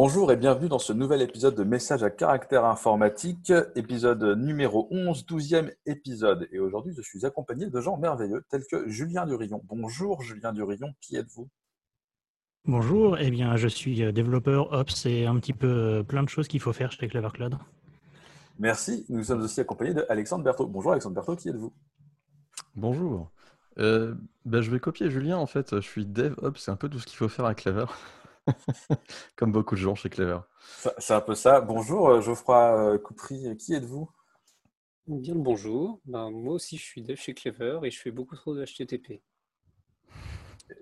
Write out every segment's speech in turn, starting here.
Bonjour et bienvenue dans ce nouvel épisode de Messages à caractère informatique, épisode numéro 11, 12e épisode. Et aujourd'hui, je suis accompagné de gens merveilleux tels que Julien Durillon. Bonjour Julien Durillon, qui êtes-vous? Bonjour, eh bien, je suis euh, développeur Ops et un petit peu euh, plein de choses qu'il faut faire chez Clever Cloud. Merci. Nous sommes aussi accompagnés de Alexandre Berthaud. Bonjour Alexandre Berthaud, qui êtes-vous? Bonjour. Euh, ben, je vais copier Julien en fait. Je suis DevOps, c'est un peu tout ce qu'il faut faire à Clever. Comme beaucoup de gens chez Clever. C'est un peu ça. Bonjour euh, Geoffroy euh, Coupry, qui êtes-vous? Bien le bonjour. Ben, moi aussi, je suis dev chez Clever et je fais beaucoup trop de HTTP.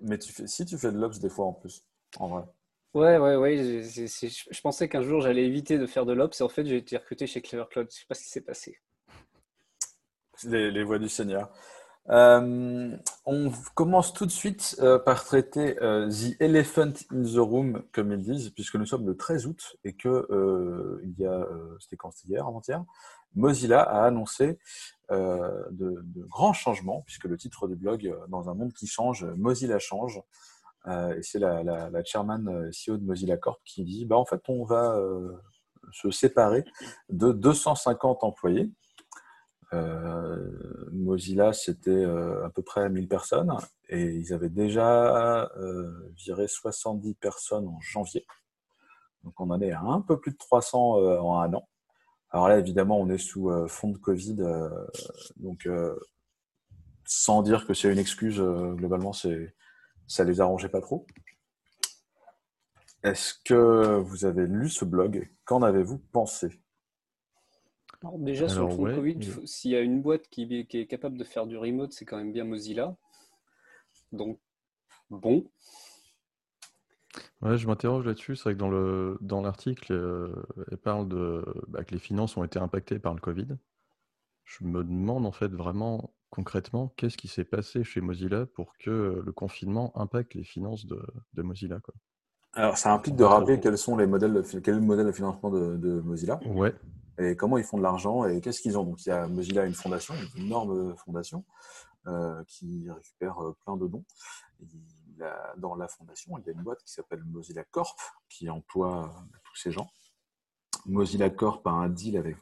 Mais tu fais, si tu fais de l'Ops des fois en plus, en vrai. Ouais, ouais, ouais. Je, je pensais qu'un jour j'allais éviter de faire de l'Ops et en fait j'ai été recruté chez Clever Cloud. Je sais pas ce qui s'est passé. Les, les voix du Seigneur. Euh, on commence tout de suite euh, par traiter euh, The Elephant in the Room, comme ils disent, puisque nous sommes le 13 août et que il y a, c'était quand? C'était hier, avant-hier, Mozilla a annoncé de, grands changements, puisque le titre du blog, dans un monde qui change, Mozilla change. et c'est la, la, la, chairman CEO de Mozilla Corp qui dit, bah, en fait, on va se séparer de 250 employés euh, Mozilla, c'était euh, à peu près 1000 personnes et ils avaient déjà euh, viré 70 personnes en janvier. Donc on en est à un peu plus de 300 en un an. Alors là, évidemment, on est sous fond de Covid, donc sans dire que c'est une excuse, globalement, c'est ça les arrangeait pas trop. Est-ce que vous avez lu ce blog? Qu'en avez-vous pensé? Alors déjà, sur le fond de Covid, s'il y a une boîte qui, est capable de faire du remote, c'est quand même bien Mozilla. Donc, bon. Ouais, je m'interroge là-dessus. C'est vrai que dans, le, dans l'article, euh, elle parle de, bah, que les finances ont été impactées par le Covid. Je me demande en fait vraiment concrètement qu'est-ce qui s'est passé chez Mozilla pour que le confinement impacte les finances de, Mozilla. Quoi? Alors, ça implique de rappeler quels sont les modèles, quel est le modèle de financement de, de Mozilla. Ouais, et comment ils font de l'argent et qu'est-ce qu'ils ont. Donc, il y a Mozilla, une fondation, une énorme fondation euh, qui récupère euh, plein de dons. dans la fondation, il y a une boîte qui s'appelle Mozilla Corp qui emploie euh, tous ces gens. Mozilla Corp a un deal avec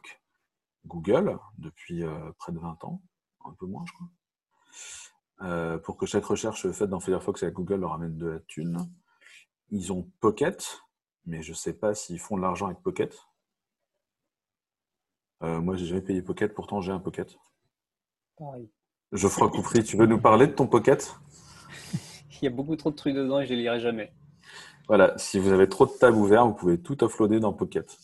Google depuis près de 20 ans, un peu moins, je crois. pour que chaque recherche faite dans Firefox avec Google leur amène de la thune. Ils ont Pocket, mais je ne sais pas s'ils font de l'argent avec Pocket. Euh, moi, j'ai jamais payé Pocket, pourtant j'ai un Pocket. Pareil. Geoffroy Coupry, tu veux nous parler de ton Pocket? Il y a beaucoup trop de trucs dedans et je les lirai jamais. Voilà, si vous avez trop de tabs ouverts, vous pouvez tout offloader dans Pocket.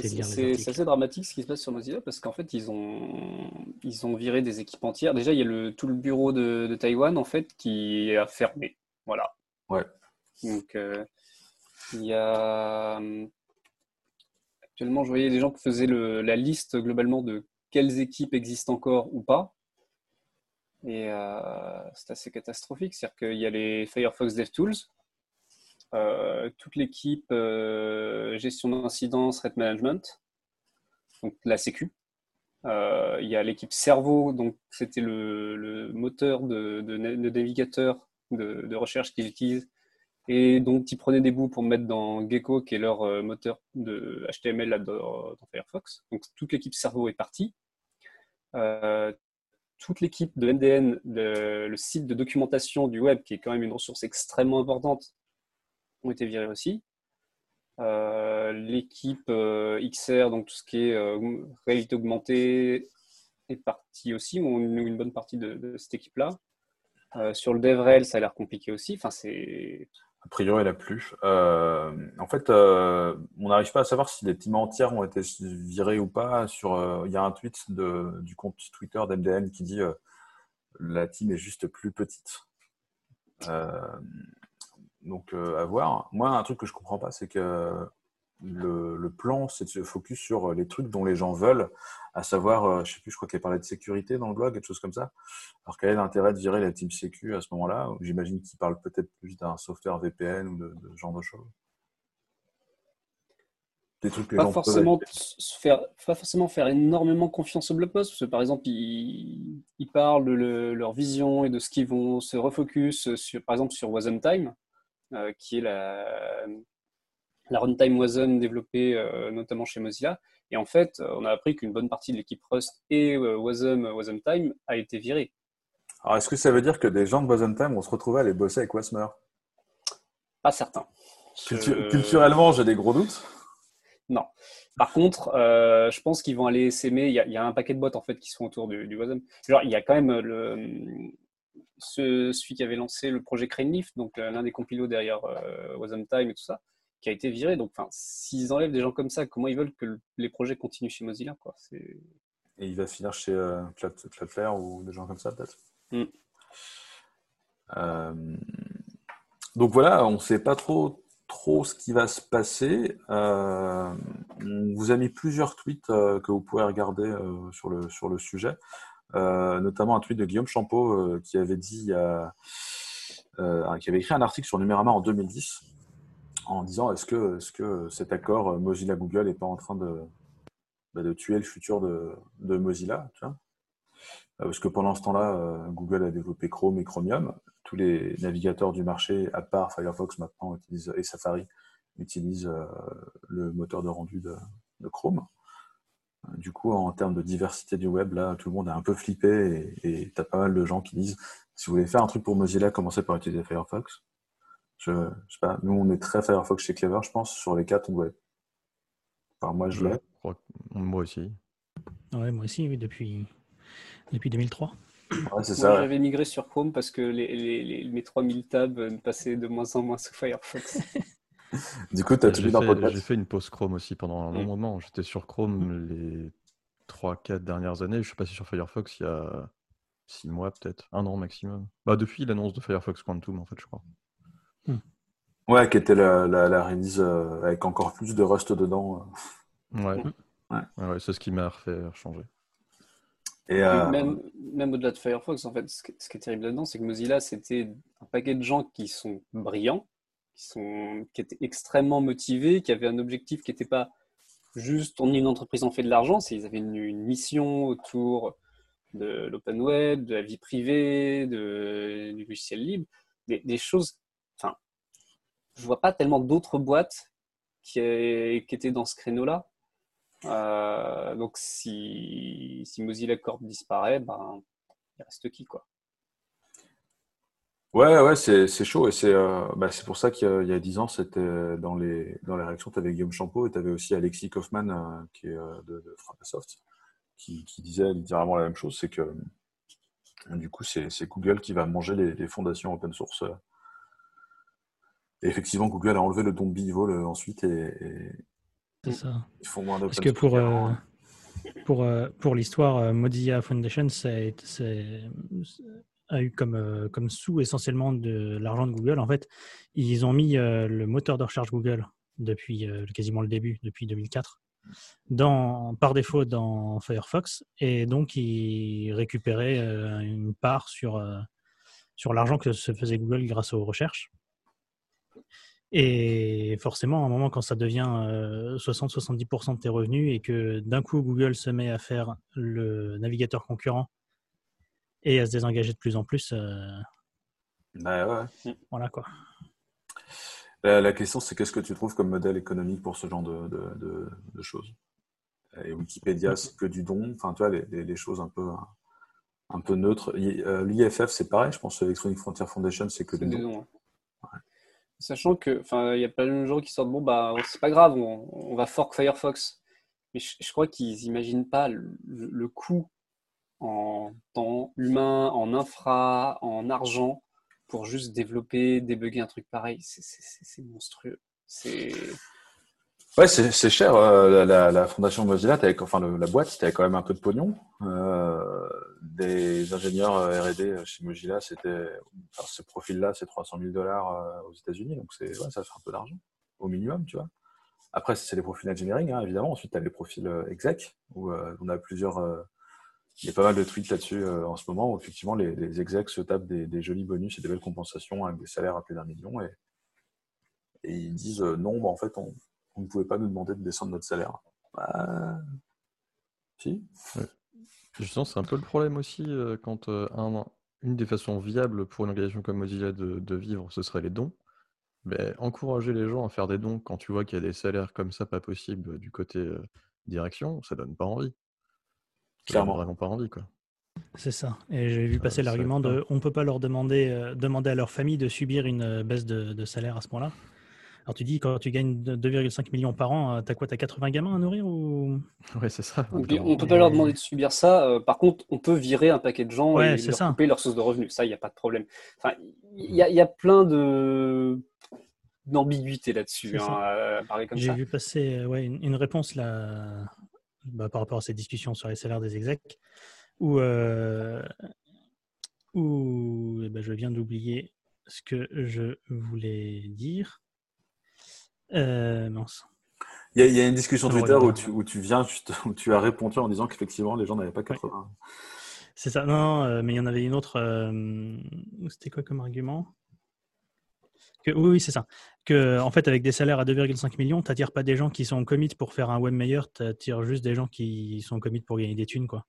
C'est assez dramatique ce qui se passe sur Mozilla parce qu'en fait, ils ont, ils ont viré des équipes entières. Déjà, il y a le, tout le bureau de, de Taïwan en fait qui a fermé. Voilà. Ouais. Donc, euh, il y a Actuellement, je voyais des gens qui faisaient la liste globalement de quelles équipes existent encore ou pas. Et euh, c'est assez catastrophique. C'est-à-dire qu'il y a les Firefox DevTools, euh, toute l'équipe euh, gestion d'incidents, threat management, donc la Sécu. Il y a l'équipe Cerveau, donc c'était le, moteur de, navigateur de recherche qu'ils utilisent et donc, ils prenaient des bouts pour mettre dans Gecko, qui est leur euh, moteur de HTML dans, Firefox. Donc, toute l'équipe cerveau est partie. Euh, toute l'équipe de MDN, le site de documentation du web, qui est quand même une ressource extrêmement importante, ont été virés aussi. Euh, l'équipe XR, donc tout ce qui est réalité augmentée, est partie aussi, ou une, bonne partie de, de cette équipe-là. sur le DevRel, ça a l'air compliqué aussi. Enfin, c'est a priori, elle a plu. Euh, en fait, euh, on n'arrive pas à savoir si les teams entières ont été virées ou pas. Sur, euh, il y a un tweet de, du compte Twitter d'MDN qui dit la team est juste plus petite. donc, à voir. Moi, un truc que je comprends pas, c'est que le, plan, c'est de se focus sur les trucs dont les gens veulent, à savoir, euh, je sais plus, je crois qu'il parlait de sécurité dans le blog, quelque chose comme ça. Alors, quel est l'intérêt de virer la team sécu à ce moment-là? J'imagine qu'il parle peut-être plus d'un software VPN ou de, ce genre de choses. Des trucs que pas, forcément faire, pas forcément faire énormément confiance au blog post, parce que par exemple, ils, parlent de leur vision et de ce qu'ils vont se refocus, sur, par exemple, sur Wasm Time qui est la, la runtime Wasm développée notamment chez Mozilla. Et en fait, on a appris qu'une bonne partie de l'équipe Rust et Wasm, Wasm Time a été virée. Alors, est-ce que ça veut dire que des gens de Wasm Time vont se retrouver à aller bosser avec Wasmer? Pas certain. Culturellement, j'ai des gros doutes. Non. Par contre, euh, je pense qu'ils vont aller s'aimer. Il, y, a un paquet de bots en fait qui sont autour du, du Wasm. Genre, il y a quand même le, ce, celui qui avait lancé le projet Craneleaf, donc euh, l'un des compilos derrière euh, Wasm Time et tout ça, qui a été viré. Donc, s'ils enlèvent des gens comme ça, comment ils veulent que les projets continuent chez Mozilla quoi? Et il va finir chez euh, Cloudflare ou des gens comme ça, peut-être? Mm. Donc voilà, on ne sait pas trop trop ce qui va se passer. Euh, on vous a mis plusieurs tweets euh, que vous pouvez regarder euh, sur, le, sur le sujet, notamment un tweet de Guillaume Champeau qui avait dit, qui avait écrit un article sur Numérama en 2010 en disant est-ce que, cet accord Mozilla-Google n'est pas en train de, bah, de tuer le futur de, Mozilla Parce que pendant ce temps-là, Google a développé Chrome et Chromium tous les navigateurs du marché, à part Firefox maintenant et Safari, utilisent euh, le moteur de rendu de, Chrome. Du coup, en termes de diversité du web, là, tout le monde est un peu flippé et tu as pas mal de gens qui disent si vous voulez faire un truc pour Mozilla, commencez par utiliser Firefox. Je, sais pas, nous on est très Firefox chez Clever, je pense. Sur les quatre, on doit être. Enfin, moi je l'ai. Moi aussi. Ouais, moi aussi, oui, depuis, depuis 2003. J'avais migré sur Chrome parce que les, mes 3000 tabs passaient de moins en moins sous Firefox. du coup, tu as J'ai fait, j'ai fait une pause Chrome aussi pendant un long mm. moment. J'étais sur Chrome les 3-4 dernières années. Je suis passé sur Firefox il y a 6 mois, peut-être, un an maximum. Bah, depuis l'annonce de Firefox Quantum, en fait, je crois. Mm. Ouais, qui était la, la, release euh, avec encore plus de Rust dedans. Euh. Ouais. Ouais. ouais c'est ce qui m'a fait changer. Euh, même, même au-delà de Firefox, en fait, ce qui, est terrible là-dedans, c'est que Mozilla, c'était un paquet de gens qui sont brillants, qui, sont, qui étaient extrêmement motivés, qui avaient un objectif qui n'était pas juste on est une entreprise, on fait de l'argent, c'est ils avaient une, mission autour de l'open web, de la vie privée, de, du logiciel libre, des, des choses. Je vois pas tellement d'autres boîtes qui, étaient dans ce créneau-là. Euh, donc si, Mozilla Corp disparaît, ben, il reste qui quoi? Ouais, ouais, c'est chaud et c'est euh, bah, pour ça qu'il y a 10 ans, c'était dans les, dans les réactions, tu avais Guillaume Champeau et tu avais aussi Alexis Kaufman euh, qui est de, de Frappasoft qui, disait littéralement la même chose, c'est que du coup, c'est Google qui va manger les, fondations open source. Et effectivement, Google a enlevé le don de ensuite et, c'est ça. Parce que pour, euh, pour, euh, pour l'histoire, euh, Mozilla Foundation ça a, eu comme, comme sous essentiellement de l'argent de Google. En fait, ils ont mis le moteur de recherche Google depuis quasiment le début, depuis 2004, dans, par défaut dans Firefox. Et donc, ils récupéraient une part sur, sur l'argent que se faisait Google grâce aux recherches. Et forcément, à un moment, quand ça devient 60-70% euh, de tes revenus et que d'un coup Google se met à faire le navigateur concurrent et à se désengager de plus en plus, euh, bah ouais. Mmh. voilà quoi. La, question, c'est qu'est-ce que tu trouves comme modèle économique pour ce genre de, de, choses? Et Wikipédia, c'est que du don, enfin, tu vois, les, les, choses un peu, un peu neutres. Euh, L'IFF, c'est pareil, je pense que Electronic Frontier Foundation, c'est que du don. Sachant que, il y a plein de gens qui sortent, bon, bah, c'est pas grave, on, va fork Firefox. Mais je, crois qu'ils n'imaginent pas le, coût en temps humain, en infra, en argent, pour juste développer, débugger un truc pareil. C'est monstrueux. Ouais, c'est cher. Euh, la, fondation Mozilla, enfin la boîte, c'était quand même un peu de pognon. Euh, des ingénieurs euh, R&D chez Mozilla, c'était ce profil-là, c'est 300 000 dollars aux États-Unis, donc c'est ça fait un peu d'argent au minimum, tu vois. Après, c'est les profils engineering, hein, évidemment. Ensuite, tu as les profils exec, où on a plusieurs. il y a pas mal de tweets là-dessus en ce moment où effectivement les, les execs se tapent des, jolis bonus et des belles compensations avec des salaires à plus d'un million et, et ils disent non, bah, en fait, on, vous ne pouvez pas nous demander de descendre notre salaire. Bah, si. Justement, c'est un peu le problème aussi euh, quand euh, une des façons viables pour une organisation comme Mozilla de, vivre, ce serait les dons. Ben, encourager les gens à faire des dons quand tu vois qu'il y a des salaires comme ça pas possibles du côté euh, direction, ça donne pas envie. Ça donne Clairement. vraiment pas envie, quoi. C'est ça. Et j'ai vu passer l'argument de on peut pas leur demander, euh, demander à leur famille de subir une baisse de, de salaire à ce point-là. Alors tu dis, quand tu gagnes de- 2,5 millions par an, euh, t'as quoi T'as 80 gamins à nourrir ou... Ouais, c'est ça. On peut pas leur demander de subir ça. euh, par contre, on peut virer un paquet de gens Ouais, et leur ça. couper leur source de revenus. Ça, il n'y a pas de problème. Enfin, il y, a- il y a plein de d'ambiguïté là-dessus, hein, J'ai vu passer euh, ouais, une, une réponse là, bah, par rapport à cette discussion sur les salaires des execs, où, euh, où eh ben, je viens d'oublier ce que je voulais dire. Euh, mince. Il y, a, il y a une discussion Twitter où tu, où tu viens juste, où tu as répondu en disant qu'effectivement les gens n'avaient pas 80. C'est ça, non, non, euh, mais il y en avait une autre. euh, C'était quoi comme argument? Que, Oui, oui, c'est ça. Que, en fait, avec des salaires à 2,5 millions, tu n'attires pas des gens qui sont commit pour faire un web meilleur, tu attires juste des gens qui sont commit pour gagner des thunes, quoi.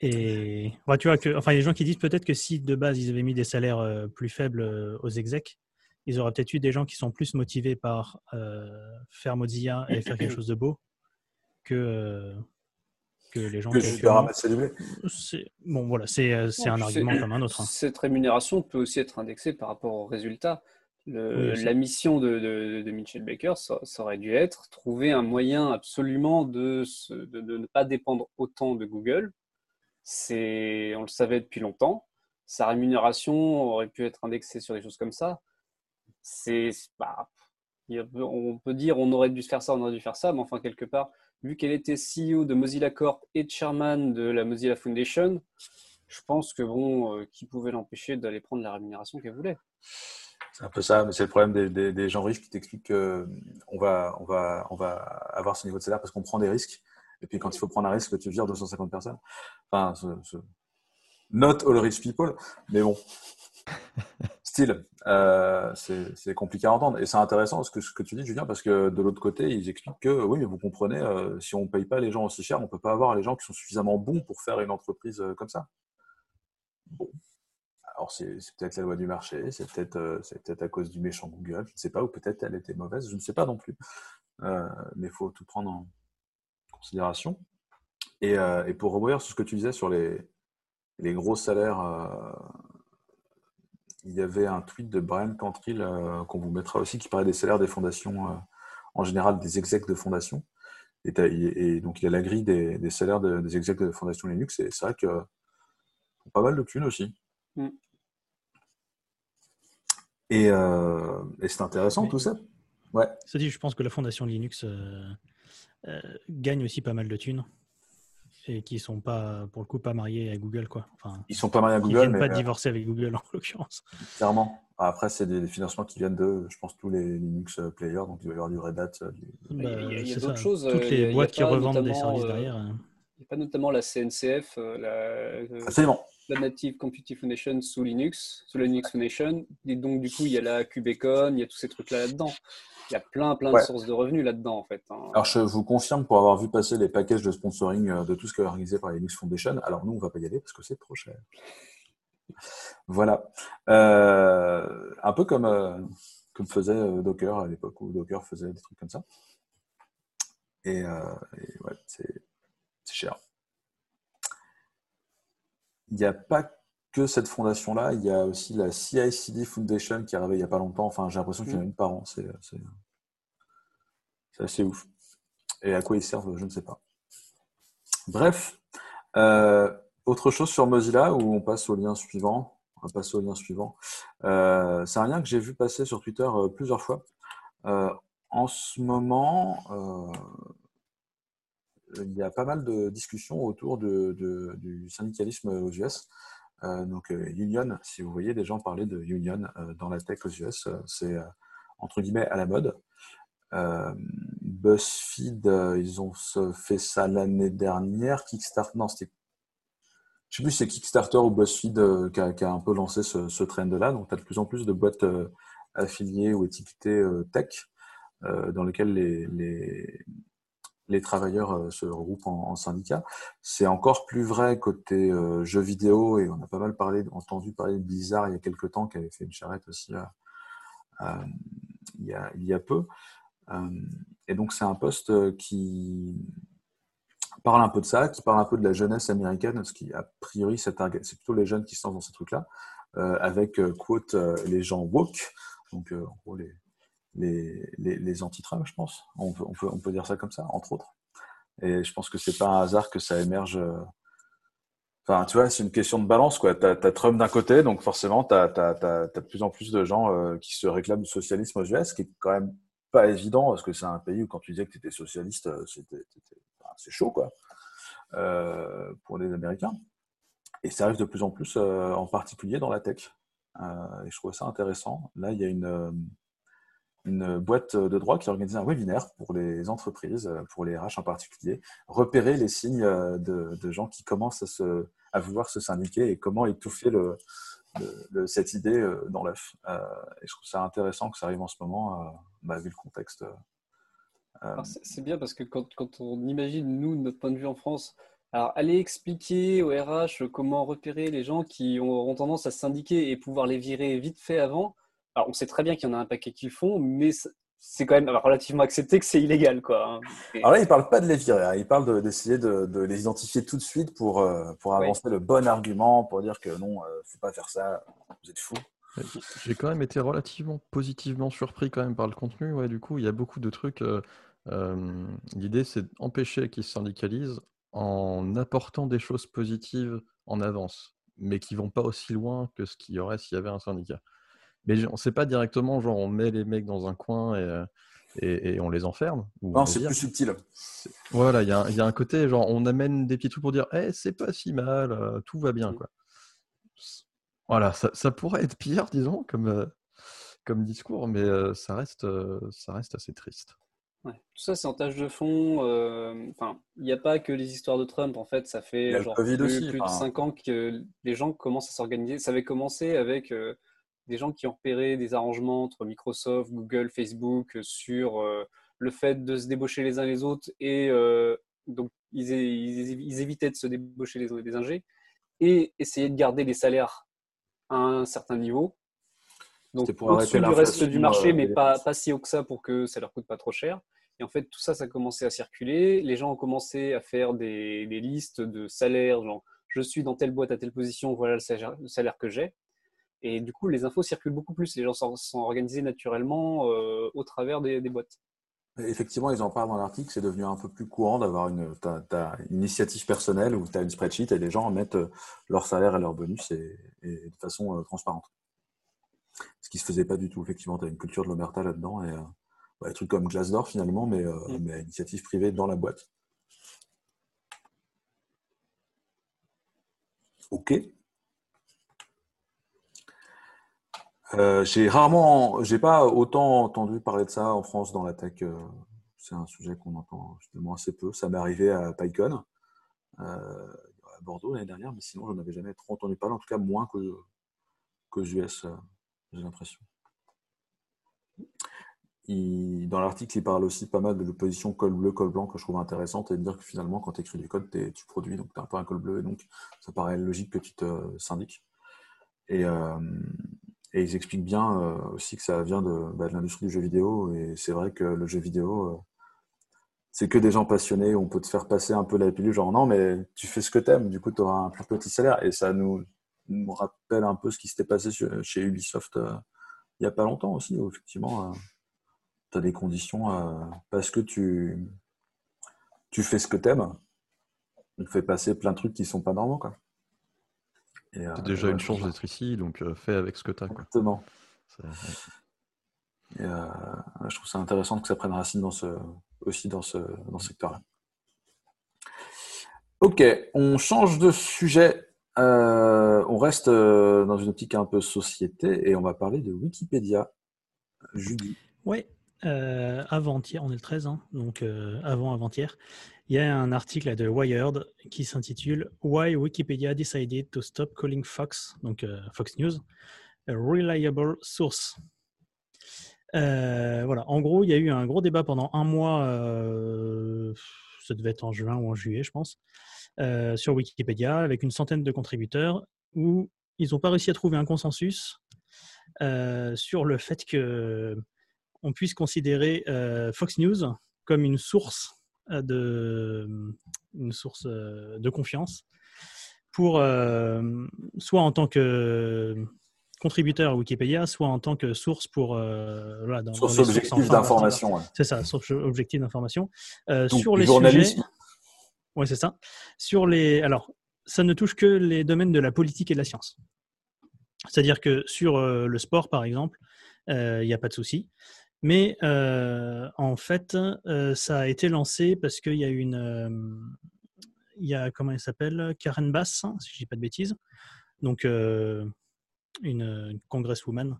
Et ouais, tu vois, que, enfin, il y a des gens qui disent peut-être que si de base ils avaient mis des salaires plus faibles aux execs, ils auraient peut-être eu des gens qui sont plus motivés par euh, faire Mozilla et faire quelque chose de beau que, euh, que les gens Que qui ramasser du blé. c'est bon, voilà, c'est euh, un argument comme un autre. hein. Cette rémunération peut aussi être indexée par rapport aux résultats. Le- Oui, aussi. la mission de, de, de Mitchell Baker, ça, ça aurait dû être trouver un moyen absolument de, se- de, de ne pas dépendre autant de Google. C'est, on le savait depuis longtemps. Sa rémunération aurait pu être indexée sur des choses comme ça. C'est, bah, on peut dire on aurait dû faire ça, on aurait dû faire ça, mais enfin quelque part, vu qu'elle était CEO de Mozilla Corp et chairman de la Mozilla Foundation, je pense que bon, euh, qui pouvait l'empêcher d'aller prendre la rémunération qu'elle voulait C'est un peu ça, mais c'est le problème des, des- des gens riches qui t'expliquent qu'on va, on va, on va avoir ce niveau de salaire parce qu'on prend des risques. Et puis quand il faut prendre un risque, tu vires 250 personnes. Enfin, ce- ce- not all rich people, mais bon. Euh, c'est compliqué à entendre. Et c'est intéressant ce que, ce que tu dis, Julien, parce que de l'autre côté, ils expliquent que oui, mais vous comprenez, euh, si on ne paye pas les gens aussi cher, on ne peut pas avoir les gens qui sont suffisamment bons pour faire une entreprise euh, comme ça. Bon. Alors, c'est peut-être la loi du marché, c'est peut-être peut-être à cause du méchant Google, je ne sais pas, ou peut-être elle était mauvaise, je ne sais pas non plus. Mais il faut tout prendre en considération. Et, et pour rebondir sur ce que tu disais sur les, les gros salaires, il y avait un tweet de Brian Cantrell euh, qu'on vous mettra aussi qui parlait des salaires des fondations, euh, en général des execs de fondation. Et, donc, il y a la grille des, des salaires de- des execs de fondation Linux, et c'est vrai que pas mal de thunes aussi. Mm. Et, euh, et c'est intéressant Mais- tout ça. Ouais. Cela dit, je pense que la fondation Linux euh, euh, gagne aussi pas mal de thunes et qui sont pas, pour le coup, pas mariés à Google, quoi. Enfin, Ils sont pas mal à Google, viennent mais pas euh, divorcer avec Google en l'occurrence. clairement. Après, c'est des financements qui viennent de, je pense, tous les Linux euh, players. Donc, il va y avoir du Red Hat. euh, du- Il y a- il y a- il y a c'est d'autres choses, Toutes les boîtes qui revendent des services derrière. euh, Il n'y a pas notamment la CNCF, la, Absolument. La Native Computing Foundation sous Linux, sous la Linux Foundation. Et donc, du coup, il y a la QBcon, il y a tous ces trucs-là là-dedans. Il y a plein, plein Ouais. de sources de revenus là-dedans, en fait. hein. Alors, je vous confirme pour avoir vu passer les packages de sponsoring euh, de tout ce qui est organisé par la Linux Foundation. Alors, nous, on va pas y aller parce que c'est trop cher. Voilà. Euh, un peu comme, euh, comme faisait Docker à l'époque où Docker faisait des trucs comme ça. Et, euh, et ouais, c'est cher. Il n'y a pas que cette fondation-là, il y a aussi la CICD Foundation qui est arrivée il n'y a pas longtemps. Enfin, j'ai l'impression qu'il y en a une par an. C'est assez ouf. Et à quoi ils servent, je ne sais pas. Bref, euh, autre chose sur Mozilla où on passe au lien suivant? On va passer au lien suivant. Euh, c'est un lien que j'ai vu passer sur Twitter euh, plusieurs fois. Euh, en ce moment, il y a pas mal de discussions autour de, du syndicalisme aux US. Euh, donc, euh, Union, si vous voyez des gens parler de Union euh, dans la tech aux US, c'est entre guillemets à la mode. BuzzFeed, ils ont fait ça l'année dernière. Kickstarter, non, c'était. Je sais plus si c'est Kickstarter ou BuzzFeed qui, a, un peu lancé ce, trend-là. Donc, tu as de plus en plus de boîtes affiliées ou étiquetées tech dans lesquelles les, les, les travailleurs euh, se regroupent en, syndicats. C'est encore plus vrai côté euh, jeux vidéo et on a pas mal parlé, entendu parler de Blizzard il y a quelques temps qui avait fait une charrette aussi y a, il y a peu. et donc, c'est un poste qui parle un peu de ça, qui parle un peu de la jeunesse américaine, ce qui, a priori, c'est plutôt les jeunes qui se lancent dans ces trucs-là, avec, quote, les gens woke, donc en gros, les, les, les, anti-Trump, je pense. On peut, dire ça comme ça, entre autres. Et je pense que c'est pas un hasard que ça émerge. Euh, enfin, tu vois, c'est une question de balance, quoi. T'as as Trump d'un côté, donc forcément, t'as as, de plus en plus de gens euh, qui se réclament du socialisme aux US, ce qui est quand même pas évident, parce que c'est un pays où quand tu disais que tu étais socialiste, euh, c'est chaud, quoi, pour les Américains. Et ça arrive de plus en plus, en particulier dans la tech. et je trouve ça intéressant. Là, il y a une une boîte de droit qui a organisé un webinaire pour les entreprises, pour les RH en particulier, repérer les signes de, gens qui commencent à, vouloir se syndiquer et comment étouffer cette idée dans l'œuf. Euh, et je trouve ça intéressant que ça arrive en ce moment, euh, bah, vu le contexte. Euh. C'est bien parce que quand, on imagine, nous, notre point de vue en France, alors aller expliquer au RH comment repérer les gens qui ont tendance à se syndiquer et pouvoir les virer vite fait avant, alors, on sait très bien qu'il y en a un paquet qui le font, mais c'est quand même relativement accepté que c'est illégal. Quoi. Hein. Alors là, il ne parle pas de les virer, hein. il parle d'essayer de, les identifier tout de suite pour, euh, pour avancer le bon argument, pour dire que non, il euh, ne faut pas faire ça, vous êtes fous. J'ai quand même été relativement positivement surpris quand même par le contenu. Ouais, du coup, il y a beaucoup de trucs. Euh, l'idée, c'est d'empêcher qu'ils se syndicalisent en apportant des choses positives en avance, mais qui vont pas aussi loin que ce qu'il y aurait s'il y avait un syndicat. Mais on ne sait pas directement, genre on met les mecs dans un coin et, euh, et, on les enferme. Non, c'est plus subtil. Voilà, il y, y, a un côté, genre on amène des petits trucs pour dire hey, eh, c'est pas si mal, euh, tout va bien. Quoi. Voilà, ça, ça, pourrait être pire, disons, comme, euh, comme discours, mais ça, reste, ça reste assez triste. Ouais. Tout ça, c'est en tâche de fond. Enfin, il n'y a pas que les histoires de Trump. En fait, ça fait genre, plus, plus de 5 ans que les gens commencent à s'organiser. Ça avait commencé avec des gens qui ont repéré des arrangements entre Microsoft, Google, Facebook sur euh, le fait de se débaucher les uns les autres et euh, donc ils, ils, évitaient de se débaucher les, les ingés et essayer de garder les salaires à un certain niveau. Donc pour au-dessus du reste du marché, euh, mais pas, pas si haut que ça pour que ça leur coûte pas trop cher. Et en fait, tout ça, ça a commencé à circuler. Les gens ont commencé à faire des, des listes de salaires, genre je suis dans telle boîte à telle position, voilà le salaire que j'ai. Et du coup, les infos circulent beaucoup plus. Les gens sont, organisés naturellement euh, au travers des, boîtes. Effectivement, ils en parlent dans l'article, c'est devenu un peu plus courant d'avoir une, initiative personnelle où tu as une spreadsheet et les gens mettent euh, leur salaire et leur bonus et, de façon euh, transparente. Ce qui ne se faisait pas du tout. Effectivement, tu as une culture de l'omerta là-dedans et des trucs comme Glassdoor finalement, mais, mm. mais initiative privée dans la boîte. Ok. Euh, j'ai rarement, j'ai pas autant entendu parler de ça en France dans la tech. Euh, c'est un sujet qu'on entend justement assez peu. Ça m'est arrivé à PyCon, euh, à Bordeaux l'année dernière, mais sinon, je avais jamais trop entendu parler, en tout cas moins que, qu'aux US, j'ai l'impression. dans l'article, il parle aussi pas mal de l'opposition col bleu, col blanc que je trouve intéressante et de dire que finalement, quand tu écris du code, tu produis, donc tu as un peu un col bleu et donc ça paraît logique que tu te syndiques. Et ils expliquent bien euh, aussi que ça vient bah, de, l'industrie du jeu vidéo. Et c'est vrai que le jeu vidéo, euh, c'est que des gens passionnés. On peut te faire passer un peu la pilule, genre non, mais tu fais ce que t'aimes, du coup, tu auras un plus petit salaire. Et ça nous, rappelle un peu ce qui s'était passé chez Ubisoft euh, il n'y a pas longtemps aussi, où effectivement, tu as des conditions parce que tu, fais ce que t'aimes. On fait passer plein de trucs qui sont pas normaux. Quoi. C'est euh, déjà une chance d'être ici, donc euh, fais avec ce que tu as. Exactement. Euh, je trouve ça intéressant que ça prenne racine dans ce, aussi dans ce, dans ce secteur-là. Ok, on change de sujet. on reste dans une optique un peu société et on va parler de Wikipédia. Julie. Oui, avant-hier, on est le 13, hein, donc avant avant-hier, il y a un article de Wired qui s'intitule Why Wikipedia decided to stop calling Fox, donc euh, Fox News, a reliable source. Euh, voilà, en gros, il y a eu un gros débat pendant un mois, euh, ça devait être en juin ou en juillet, je pense, sur Wikipédia avec une centaine de contributeurs où ils n'ont pas réussi à trouver un consensus sur le fait que on puisse considérer Fox News comme une source de, une source de confiance pour soit en tant que contributeur à Wikipédia, soit en tant que source pour euh, voilà, dans, source objective d'information. C'est ça, source objective d'information. Euh, sur les sujets, ouais, c'est ça. Sur les, alors, ça ne touche que les domaines de la politique et de la science. C'est-à-dire que sur euh, le sport, par exemple, il n'y a pas de souci. Mais en fait, ça a été lancé parce qu'il y a une, il y a comment elle s'appelle, Karen Bass, hein, si je dis pas de bêtises. Donc une, congresswoman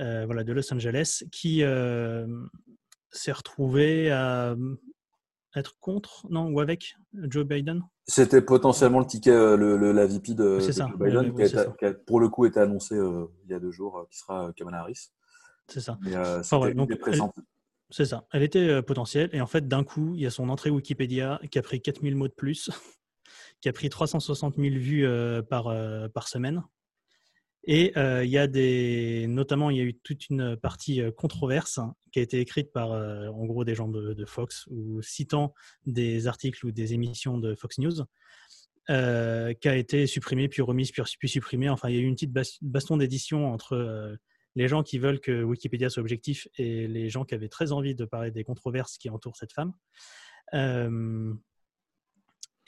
euh, voilà, de Los Angeles qui euh, s'est retrouvée à être contre, non, ou avec Joe Biden C'était potentiellement le ticket, euh, le, la VP de, Joe Biden, qui, a, pour le coup été annoncé il y a deux jours, qui sera Kamala Harris. C'est ça. c'est ça. Elle était potentielle. Et en fait, d'un coup, il y a son entrée Wikipédia qui a pris 4000 mots de plus, qui a pris 360 000 vues par, par semaine. Et euh, il y a des, notamment, il y a eu toute une partie euh, controverse qui a été écrite par, euh, en gros, des gens de, Fox ou citant des articles ou des émissions de Fox News, qui a été supprimée puis remise puis, puis supprimée. Enfin, il y a eu une petite baston d'édition entre les gens qui veulent que Wikipédia soit objectif et les gens qui avaient très envie de parler des controverses qui entourent cette femme.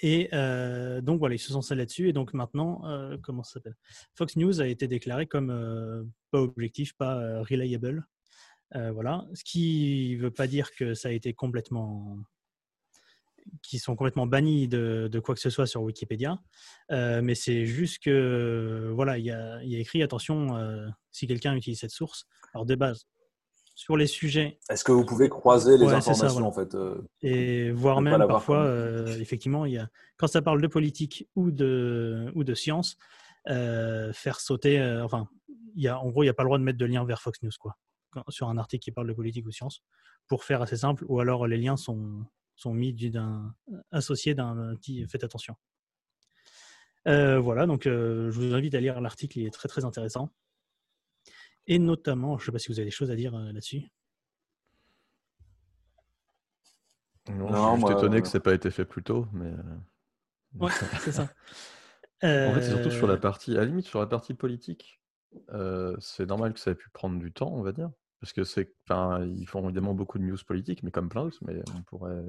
Et euh, donc voilà, ils se sont salés là-dessus. Et donc maintenant, euh, comment ça s'appelle? Fox News a été déclaré comme euh, pas objectif, pas reliable. voilà, ce qui ne veut pas dire que ça a été complètement, qui sont complètement bannis de, de quoi que ce soit sur Wikipédia, mais c'est juste que voilà, il y a, y a, écrit attention si quelqu'un utilise cette source. Alors de base, sur les sujets. Est-ce que vous pouvez croiser les informations en fait euh, Et voire même parfois, euh, effectivement, y a, quand ça parle de politique ou de, ou de science, euh, faire sauter. enfin, y a, en gros, il n'y a pas le droit de mettre de lien vers Fox News quoi, sur un article qui parle de politique ou science, pour faire assez simple, ou alors les liens sont, sont mis d'un associés d'un petit faites attention. voilà, donc je vous invite à lire l'article, il est très très intéressant. Et notamment, je ne sais pas si vous avez des choses à dire euh, là-dessus. Non, je suis étonné que ça n'ait pas été fait plus tôt, mais. Euh, ouais, c'est ça. En fait, c'est surtout sur la euh, partie, à la limite, sur la partie politique, c'est normal que ça ait pu prendre du temps, on va dire. Parce que c'est, enfin, ils font évidemment beaucoup de news politiques, mais comme plein d'autres, mais on pourrait.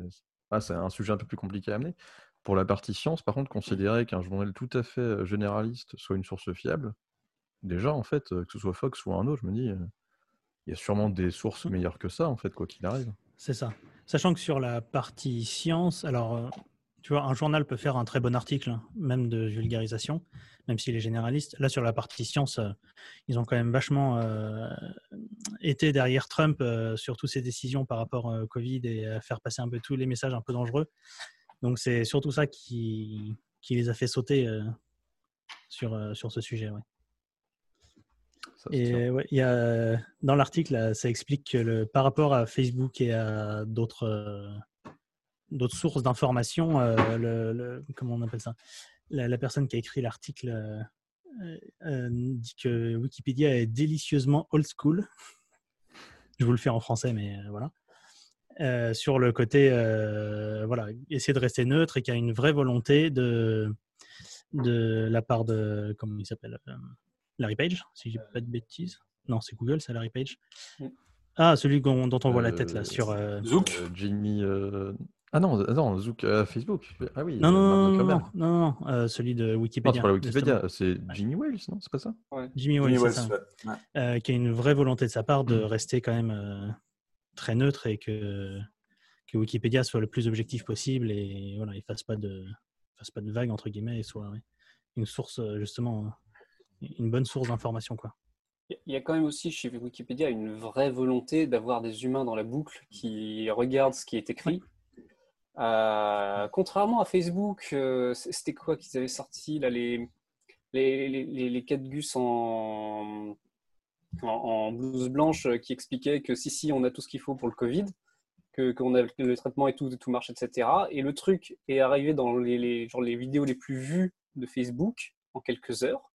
Ah, c'est un sujet un peu plus compliqué à amener. Pour la partie science, par contre, considérer qu'un journal tout à fait généraliste soit une source fiable, déjà, en fait, que ce soit Fox ou un autre, je me dis, il y a sûrement des sources meilleures que ça, en fait, quoi qu'il arrive. C'est ça. Sachant que sur la partie science, alors, tu vois, un journal peut faire un très bon article, hein, même de vulgarisation, même s'il est généraliste. Là, sur la partie science, ils ont quand même vachement été derrière Trump sur toutes ses décisions par rapport au Covid et à faire passer un peu tous les messages un peu dangereux. Donc, c'est surtout ça qui, qui les a fait sauter sur, sur ce sujet. Ouais et ouais, y a, dans l'article, ça explique que le, par rapport à Facebook et à d'autres euh, d'autres sources d'informations, euh, le, comment on appelle ça? La, personne qui a écrit l'article euh, dit que Wikipédia est délicieusement old school. Je vous le fais en français, mais voilà. sur le côté, voilà, essayer de rester neutre et qu'il y a une vraie volonté de, de la part de, comment il s'appelle Larry Page, si je dis pas de bêtises. Non, c'est Google, c'est Larry Page. Ah, celui dont, on voit la tête là sur. Euh, Zook euh, Jimmy. Euh, ah non, non Zook Facebook. Ah oui. Non, non, non, non, non, non, celui de Wikipédia. C'est pas Wikipédia, c'est Jimmy Wales, non C'est pas ça? Jimmy Wales, ça. qui a une vraie volonté de sa part de mm. rester quand même très neutre et que, que Wikipédia soit le plus objectif possible et voilà, il fasse pas de fasse pas de vagues entre guillemets et soit une source justement une bonne source d'information. quoi. Il y a quand même aussi chez Wikipédia une vraie volonté d'avoir des humains dans la boucle qui regardent ce qui est écrit. Euh, contrairement à Facebook, euh, c'était quoi qu'ils avaient sorti là, les, les, les, les, quatre gus en, en, blouse blanche qui expliquaient que si, si, on a tout ce qu'il faut pour le Covid, que qu'on a le traitement et tout, tout marche, etc. Et le truc est arrivé dans les, les, genre les vidéos les plus vues de Facebook en quelques heures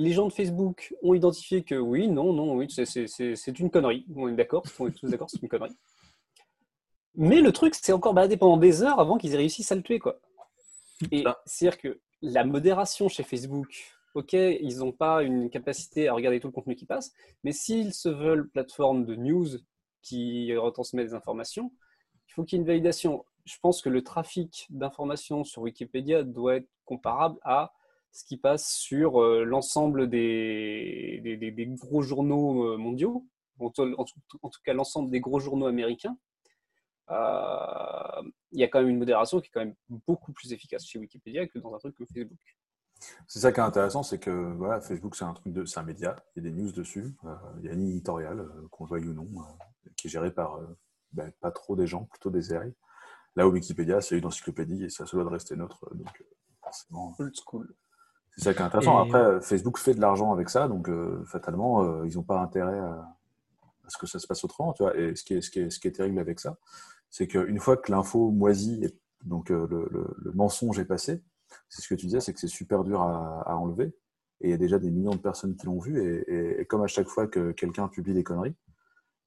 les gens de Facebook ont identifié que oui, non, non, oui, c'est une connerie. On est d'accord, on est tous d'accord, c'est une connerie. Mais le truc, c'est encore baladé pendant des heures avant qu'ils aient réussi à le tuer, quoi. Et c'est-à-dire que la modération chez Facebook, ok, ils n'ont pas une capacité à regarder tout le contenu qui passe, mais s'ils se veulent plateforme de news qui retransmet des informations, il faut qu'il y ait une validation. Je pense que le trafic d'informations sur Wikipédia doit être comparable à ce qui passe sur euh, l'ensemble des, des, gros journaux euh, mondiaux, en tout, cas l'ensemble des gros journaux américains. Euh, il y a quand même une modération qui est quand même beaucoup plus efficace chez Wikipédia que dans un truc comme Facebook. C'est ça qui est intéressant, c'est que voilà, Facebook, c'est un truc de, c'est un média, il y a des news dessus, il y a une éditoriale, qu'on veuille ou non, qui est gérée par ben, pas trop des gens, plutôt des AI. Là où Wikipédia, c'est une encyclopédie et ça se doit de rester neutre. Donc, forcément. Old school. C'est ça qui est intéressant. Après, Facebook fait de l'argent avec ça, donc euh, fatalement, euh, ils n'ont pas intérêt à, ce que ça se passe autrement. Tu vois et ce qui, est, ce, qui est, ce qui est terrible avec ça, c'est qu'une fois que l'info moisie, et donc euh, le, mensonge est passé, c'est ce que tu disais, c'est que c'est super dur à, enlever. Et il y a déjà des millions de personnes qui l'ont vu. Et, comme à chaque fois que quelqu'un publie des conneries,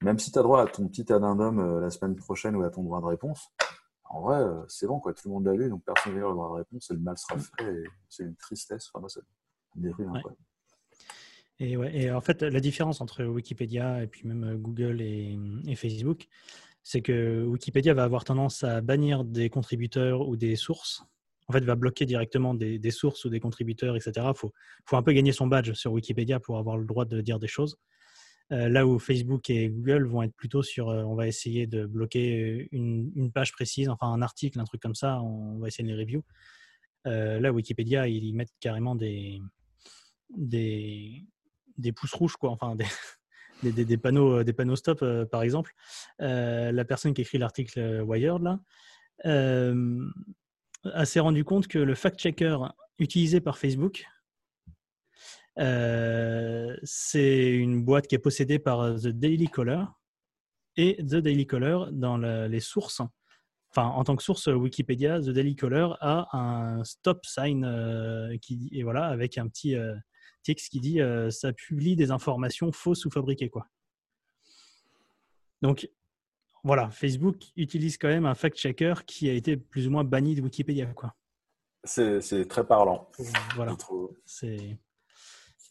même si tu as droit à ton petit addendum la semaine prochaine ou à ton droit de réponse, en vrai, euh, c'est bon, quoi. Tout le monde l'a lu, donc personne ne va avoir la réponse, et le mal sera fait, c'est une tristesse. Enfin, moi, ça me hein, Et, ouais, et en fait, la différence entre Wikipédia et puis même euh, Google et, Facebook, c'est que Wikipédia va avoir tendance à bannir des contributeurs ou des sources. En fait, va bloquer directement des, sources ou des contributeurs, etc. Il faut, un peu gagner son badge sur Wikipédia pour avoir le droit de dire des choses. Euh, là où Facebook et Google vont être plutôt sur euh, on va essayer de bloquer une, page précise, enfin un article, un truc comme ça, on va essayer de les review. Euh, là, Wikipédia, ils mettent carrément des, des, des pouces rouges, quoi, enfin des, des, des, panneaux, stop, par exemple. la personne qui écrit l'article Wired, là, s'est rendu compte que le fact-checker utilisé par Facebook, euh, c'est une boîte qui est possédée par euh, The Daily Caller. Et The Daily Caller, dans les sources, enfin en tant que source Wikipédia, The Daily Caller a un stop sign euh, qui et voilà avec un petit texte qui dit ça publie des informations fausses ou fabriquées quoi. Donc voilà, Facebook utilise quand même un fact-checker qui a été plus ou moins banni de Wikipédia quoi. C'est très parlant. Voilà. C'est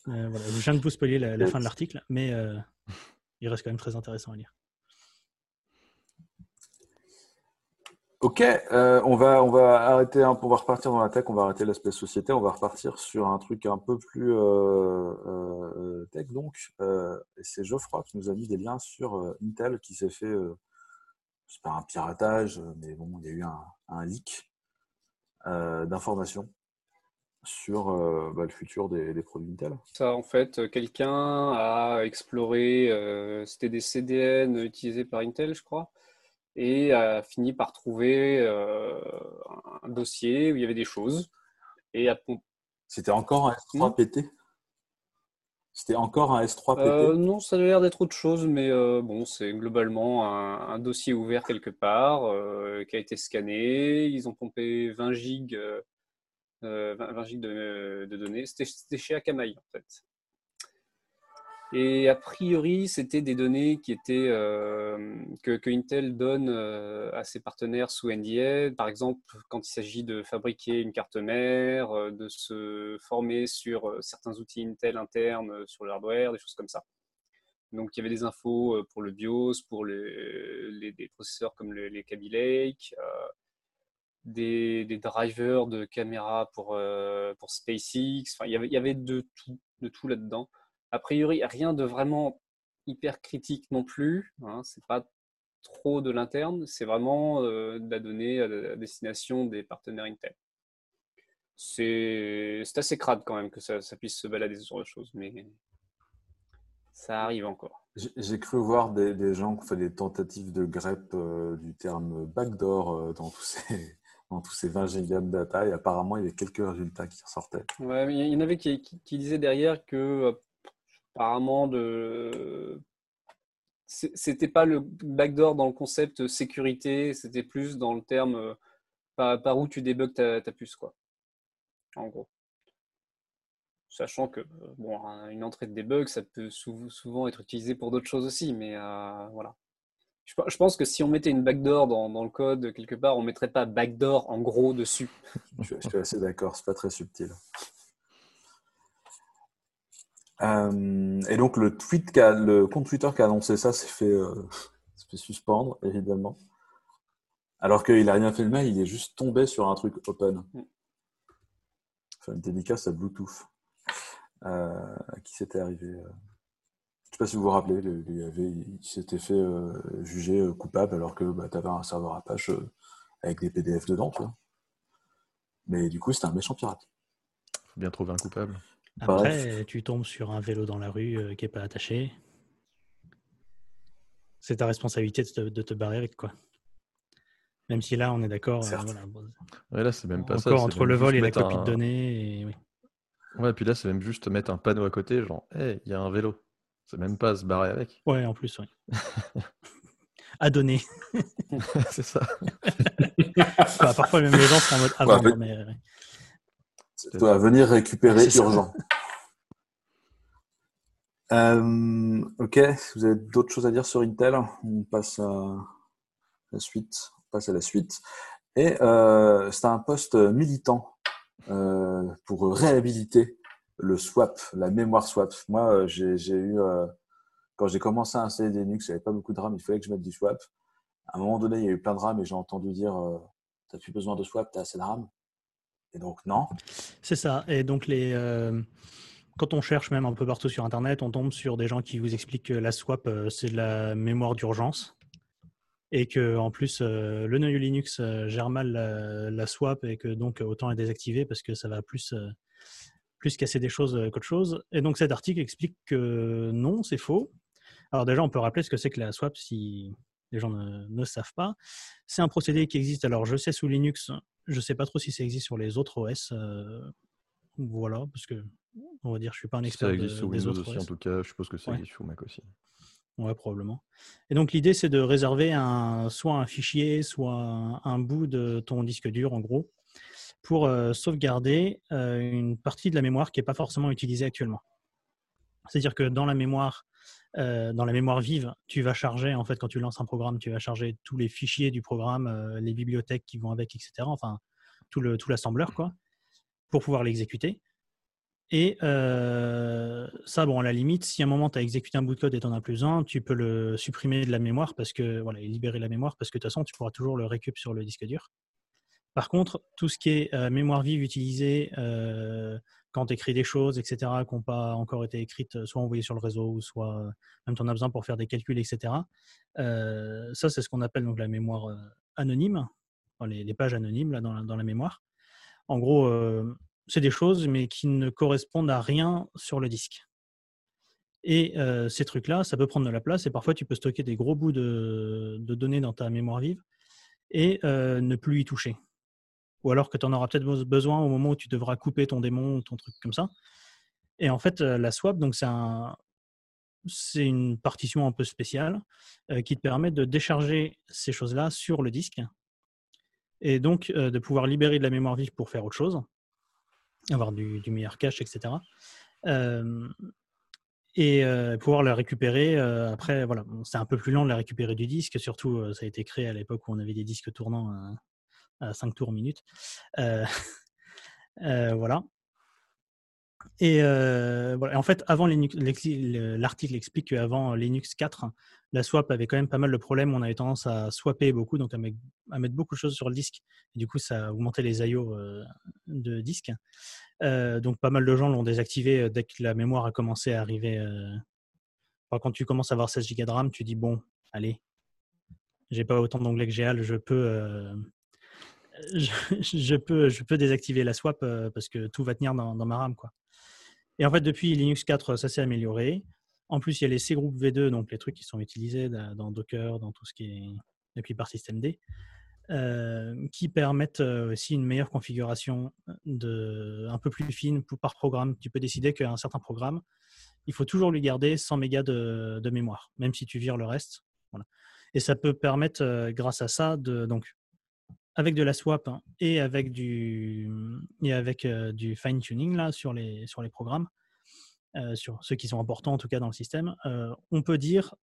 euh, je viens de vous spoiler la, fin de l'article, mais euh, il reste quand même très intéressant à lire. Ok, euh, on, va, arrêter, on va repartir dans la tech, on va arrêter l'aspect société, on va repartir sur un truc un peu plus tech donc. c'est Geoffroy qui nous a mis des liens sur Intel qui s'est fait, c'est pas un piratage, mais bon, il y a eu un, leak d'informations sur euh, bah, le futur des, produits Intel. Ça, en fait, quelqu'un a exploré, euh, c'était des CDN utilisés par Intel, je crois, et a fini par trouver euh, un dossier où il y avait des choses. Et C'était encore un S3 PT C'était encore un S3 PT Non, ça a l'air d'être autre chose, mais bon, c'est globalement un, dossier ouvert quelque part qui a été scanné. Ils ont pompé 20 gigs 20, euh, gigs de, données. C'était chez Akamai, en fait. Et a priori, c'était des données qui étaient euh, que, Intel donne euh, à ses partenaires sous NDA. Par exemple, quand il s'agit de fabriquer une carte mère, de se former sur certains outils Intel internes, sur le hardware, des choses comme ça. Donc, il y avait des infos pour le BIOS, pour les, des processeurs comme les Kaby Lake, des, drivers de caméra pour, euh, pour SpaceX. Enfin, il, y avait, il y avait de tout, de tout là-dedans. A priori, rien de vraiment hyper critique non plus. Hein, c'est pas trop de l'interne, c'est vraiment euh, de la donnée à, destination des partenaires Intel. C'est assez crade quand même que ça, ça puisse se balader genre de choses, mais ça arrive encore. J'ai cru voir des, des, gens qui ont fait des tentatives de grep euh, du terme backdoor dans tous ces, tous ces 20 gigas de data et apparemment il y avait quelques résultats qui ressortaient. Ouais, mais il y en avait qui, qui, disaient derrière que euh, apparemment de c'était pas le backdoor dans le concept sécurité, c'était plus dans le terme euh, par, où tu débugs ta, puce quoi. En gros. Sachant que bon, une entrée de debug, ça peut souvent être utilisé pour d'autres choses aussi, mais voilà. Je, pense que si on mettait une backdoor dans, le code quelque part, on mettrait pas backdoor en gros dessus. je, suis assez d'accord, c'est pas très subtil. Euh, et donc le tweet, le compte Twitter qui a annoncé ça s'est fait, euh, suspendre évidemment, alors qu'il a rien fait il est juste tombé sur un truc open. Enfin, une dédicace à Bluetooth euh, qui s'était arrivé. Je ne sais pas si vous vous rappelez, il, s'était fait euh, juger euh, coupable alors que bah, tu avais un serveur Apache euh, avec des PDF dedans. Mais du coup, c'était un méchant pirate. faut bien trouver un coupable. Après, tu tombes sur un vélo dans la rue qui n'est pas attaché. C'est ta responsabilité de te, barrer avec quoi. Même si là, on est d'accord. là, c'est même pas Encore ça, entre le vol et la copie de données. Et... Oui. Ouais, puis là, c'est même juste mettre un panneau à côté, genre, hé, il y a un vélo. C'est même pas se barrer avec. Ouais, en plus, oui. à donner. c'est ça. parfois, même les gens sont en mode à vendre, mais... à venir récupérer urgent. Euh, ok, vous avez d'autres choses à dire sur Intel On passe à la suite. On passe à la suite. Et euh, c'est un poste militant euh, pour réhabiliter le swap, la mémoire swap. Moi, euh, j'ai eu, quand j'ai commencé à installer Linux, il n'y avait pas beaucoup de RAM, il fallait que je mette du swap. À un moment donné, il y a eu plein de RAM et j'ai entendu dire euh, Tu n'as plus besoin de swap, tu as assez de RAM? Donc, non. C'est ça. Et donc, les, quand on cherche même un peu partout sur Internet, on tombe sur des gens qui vous expliquent que la swap, c'est de la mémoire d'urgence. Et que en plus, le noyau Linux gère mal la, swap et que donc autant la désactiver parce que ça va plus plus casser des choses euh, qu'autre chose. Et donc cet article explique que non, c'est faux. Alors déjà, on peut rappeler ce que c'est que la swap si les gens ne, savent pas. C'est un procédé qui existe, alors je sais sous Linux, je ne sais pas trop si ça existe sur les autres OS. Euh, voilà, parce que on va dire, je suis pas un expert. Ça existe sous Windows aussi, en tout cas, je suppose que ça existe sous Mac aussi. Ouais, probablement. Et donc l'idée, c'est de réserver un, soit un fichier, soit un bout de ton disque dur, en gros, pour euh, sauvegarder euh, une partie de la mémoire qui n'est pas forcément utilisée actuellement. C'est-à-dire que dans la mémoire, euh, dans la mémoire vive, tu vas charger, en fait, quand tu lances un programme, tu vas charger tous les fichiers du programme, les bibliothèques qui vont avec, etc. Enfin, tout le tout l'assembleur, quoi, pour pouvoir l'exécuter. Et ça, bon, à la limite, si à un moment tu as exécuté un bout de code et tu n'en as plus besoin, tu peux le supprimer de la mémoire parce que, voilà, et libérer la mémoire parce que de toute façon, tu pourras toujours le récupérer sur le disque dur. Par contre, tout ce qui est euh, mémoire vive utilisée euh, quand tu écris des choses, etc., qui n'ont pas encore été écrites, soit envoyées sur le réseau, soit euh, même tu en as besoin pour faire des calculs, etc., ça, c'est ce qu'on appelle donc la mémoire anonyme, les, pages anonymes là, dans, la, mémoire. En gros, c'est des choses, mais qui ne correspondent à rien sur le disque. Et ces trucs-là, ça peut prendre de la place et parfois tu peux stocker des gros bouts de données dans ta mémoire vive et ne plus y toucher ou alors que tu en auras peut-être besoin au moment où tu devras couper ton démon ou ton truc comme ça. Et en fait, la swap, c'est un, c'est une partition un peu spéciale qui te permet de décharger ces choses-là sur le disque et donc de pouvoir libérer de la mémoire vive pour faire autre chose, avoir du, meilleur cache, etc. et pouvoir la récupérer après. Voilà, c'est un peu plus lent de la récupérer du disque, surtout ça a été créé à l'époque où on avait des disques tournants à 5 tours minute. Euh, euh, voilà. Et, euh, voilà. en fait, avant l'article explique qu'avant Linux 4, la swap avait quand même pas mal de problèmes. On avait tendance à swapper beaucoup, donc à, mettre, beaucoup de choses sur le disque. Et du coup, ça augmentait les IO de disque. donc, pas mal de gens l'ont désactivé dès que la mémoire a commencé à arriver. quand tu commences à avoir 16 Go de RAM, tu dis bon, allez, j'ai pas autant d'onglets que GAL, je peux, je, peux, je peux désactiver la swap euh, parce que tout va tenir dans, ma RAM. Quoi. Et en fait, depuis Linux 4, ça s'est amélioré. En plus, il y a les C group V2, donc les trucs qui sont utilisés dans Docker, dans tout ce qui est. Et puis par systemd, euh, qui permettent euh, aussi une meilleure configuration de, un peu plus fine par programme. Tu peux décider qu'un certain programme, il faut toujours lui garder 100 mégas de, mémoire, même si tu vires le reste. Voilà. Et ça peut permettre, grâce à ça, de, donc, avec de la swap hein, et avec du, et avec, du fine tuning là, sur, les, sur les programmes, sur ceux qui sont importants en tout cas dans le système, on peut dire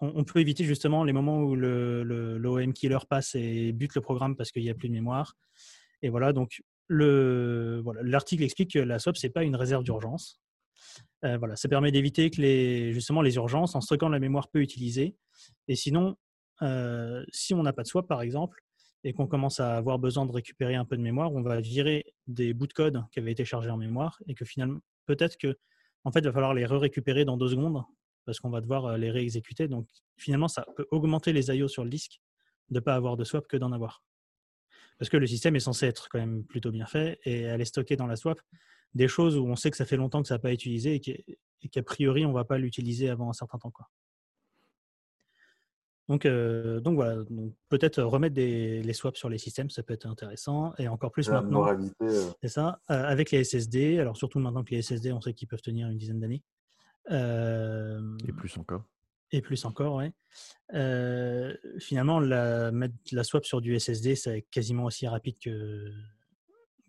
on, peut éviter justement les moments où le, l'OM killer passe et bute le programme parce qu'il n'y a plus de mémoire. Et voilà, donc le, voilà, l'article explique que la swap, ce n'est pas une réserve d'urgence. Euh, voilà, ça permet d'éviter que les, justement les urgences, en stockant la mémoire peu utilisée. Et sinon, euh, si on n'a pas de swap, par exemple, et qu'on commence à avoir besoin de récupérer un peu de mémoire, on va virer des bouts de code qui avaient été chargés en mémoire et que finalement, peut-être que, en fait, il va falloir les récupérer dans deux secondes parce qu'on va devoir les réexécuter. Donc finalement, ça peut augmenter les IO sur le disque de ne pas avoir de swap que d'en avoir. Parce que le système est censé être quand même plutôt bien fait et aller stocker dans la swap des choses où on sait que ça fait longtemps que ça n'a pas été utilisé et qu'a priori on ne va pas l'utiliser avant un certain temps. Quoi. Donc, donc voilà, peut-être remettre des, les swaps sur les systèmes, ça peut être intéressant. Et encore plus maintenant. C'est ça, avec les SSD. Alors surtout maintenant que les SSD, on sait qu'ils peuvent tenir une dizaine d'années et plus encore. Et plus encore, oui. finalement, la, mettre la swap sur du SSD, c'est quasiment aussi rapide que,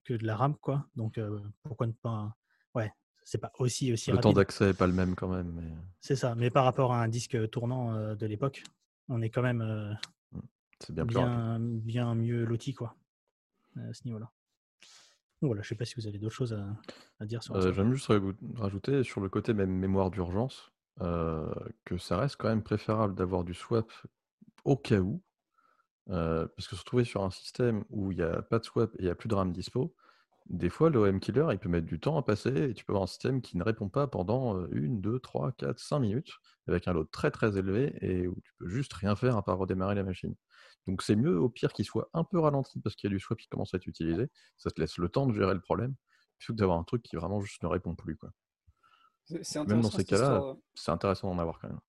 que de la RAM, quoi. Donc, pourquoi ne pas. Ouais, c'est pas aussi, aussi le rapide. Le temps d'accès n'est pas le même quand même. Mais... C'est ça, mais par rapport à un disque tournant de l'époque, on est quand même mmh, bien, bien, bien, mieux loti, quoi, à ce niveau-là. Voilà, je ne sais pas si vous avez d'autres choses à, dire sur ça. J'aime juste rajouter sur le côté même mémoire d'urgence que ça reste quand même préférable d'avoir du swap au cas où. parce que se retrouver sur un système où il n'y a pas de swap et il n'y a plus de RAM dispo, des fois l'OM killer il peut mettre du temps à passer et tu peux avoir un système qui ne répond pas pendant 1, 2, 3, 4, 5 minutes avec un load très très élevé et où tu peux juste rien faire à part redémarrer la machine. Donc c'est mieux au pire qu'il soit un peu ralenti parce qu'il y a du swap qui commence à être utilisé. Ça te laisse le temps de gérer le problème, plutôt que d'avoir un truc qui vraiment juste ne répond plus. Quoi. Même dans ces cas-là, c'est intéressant d'en avoir quand même.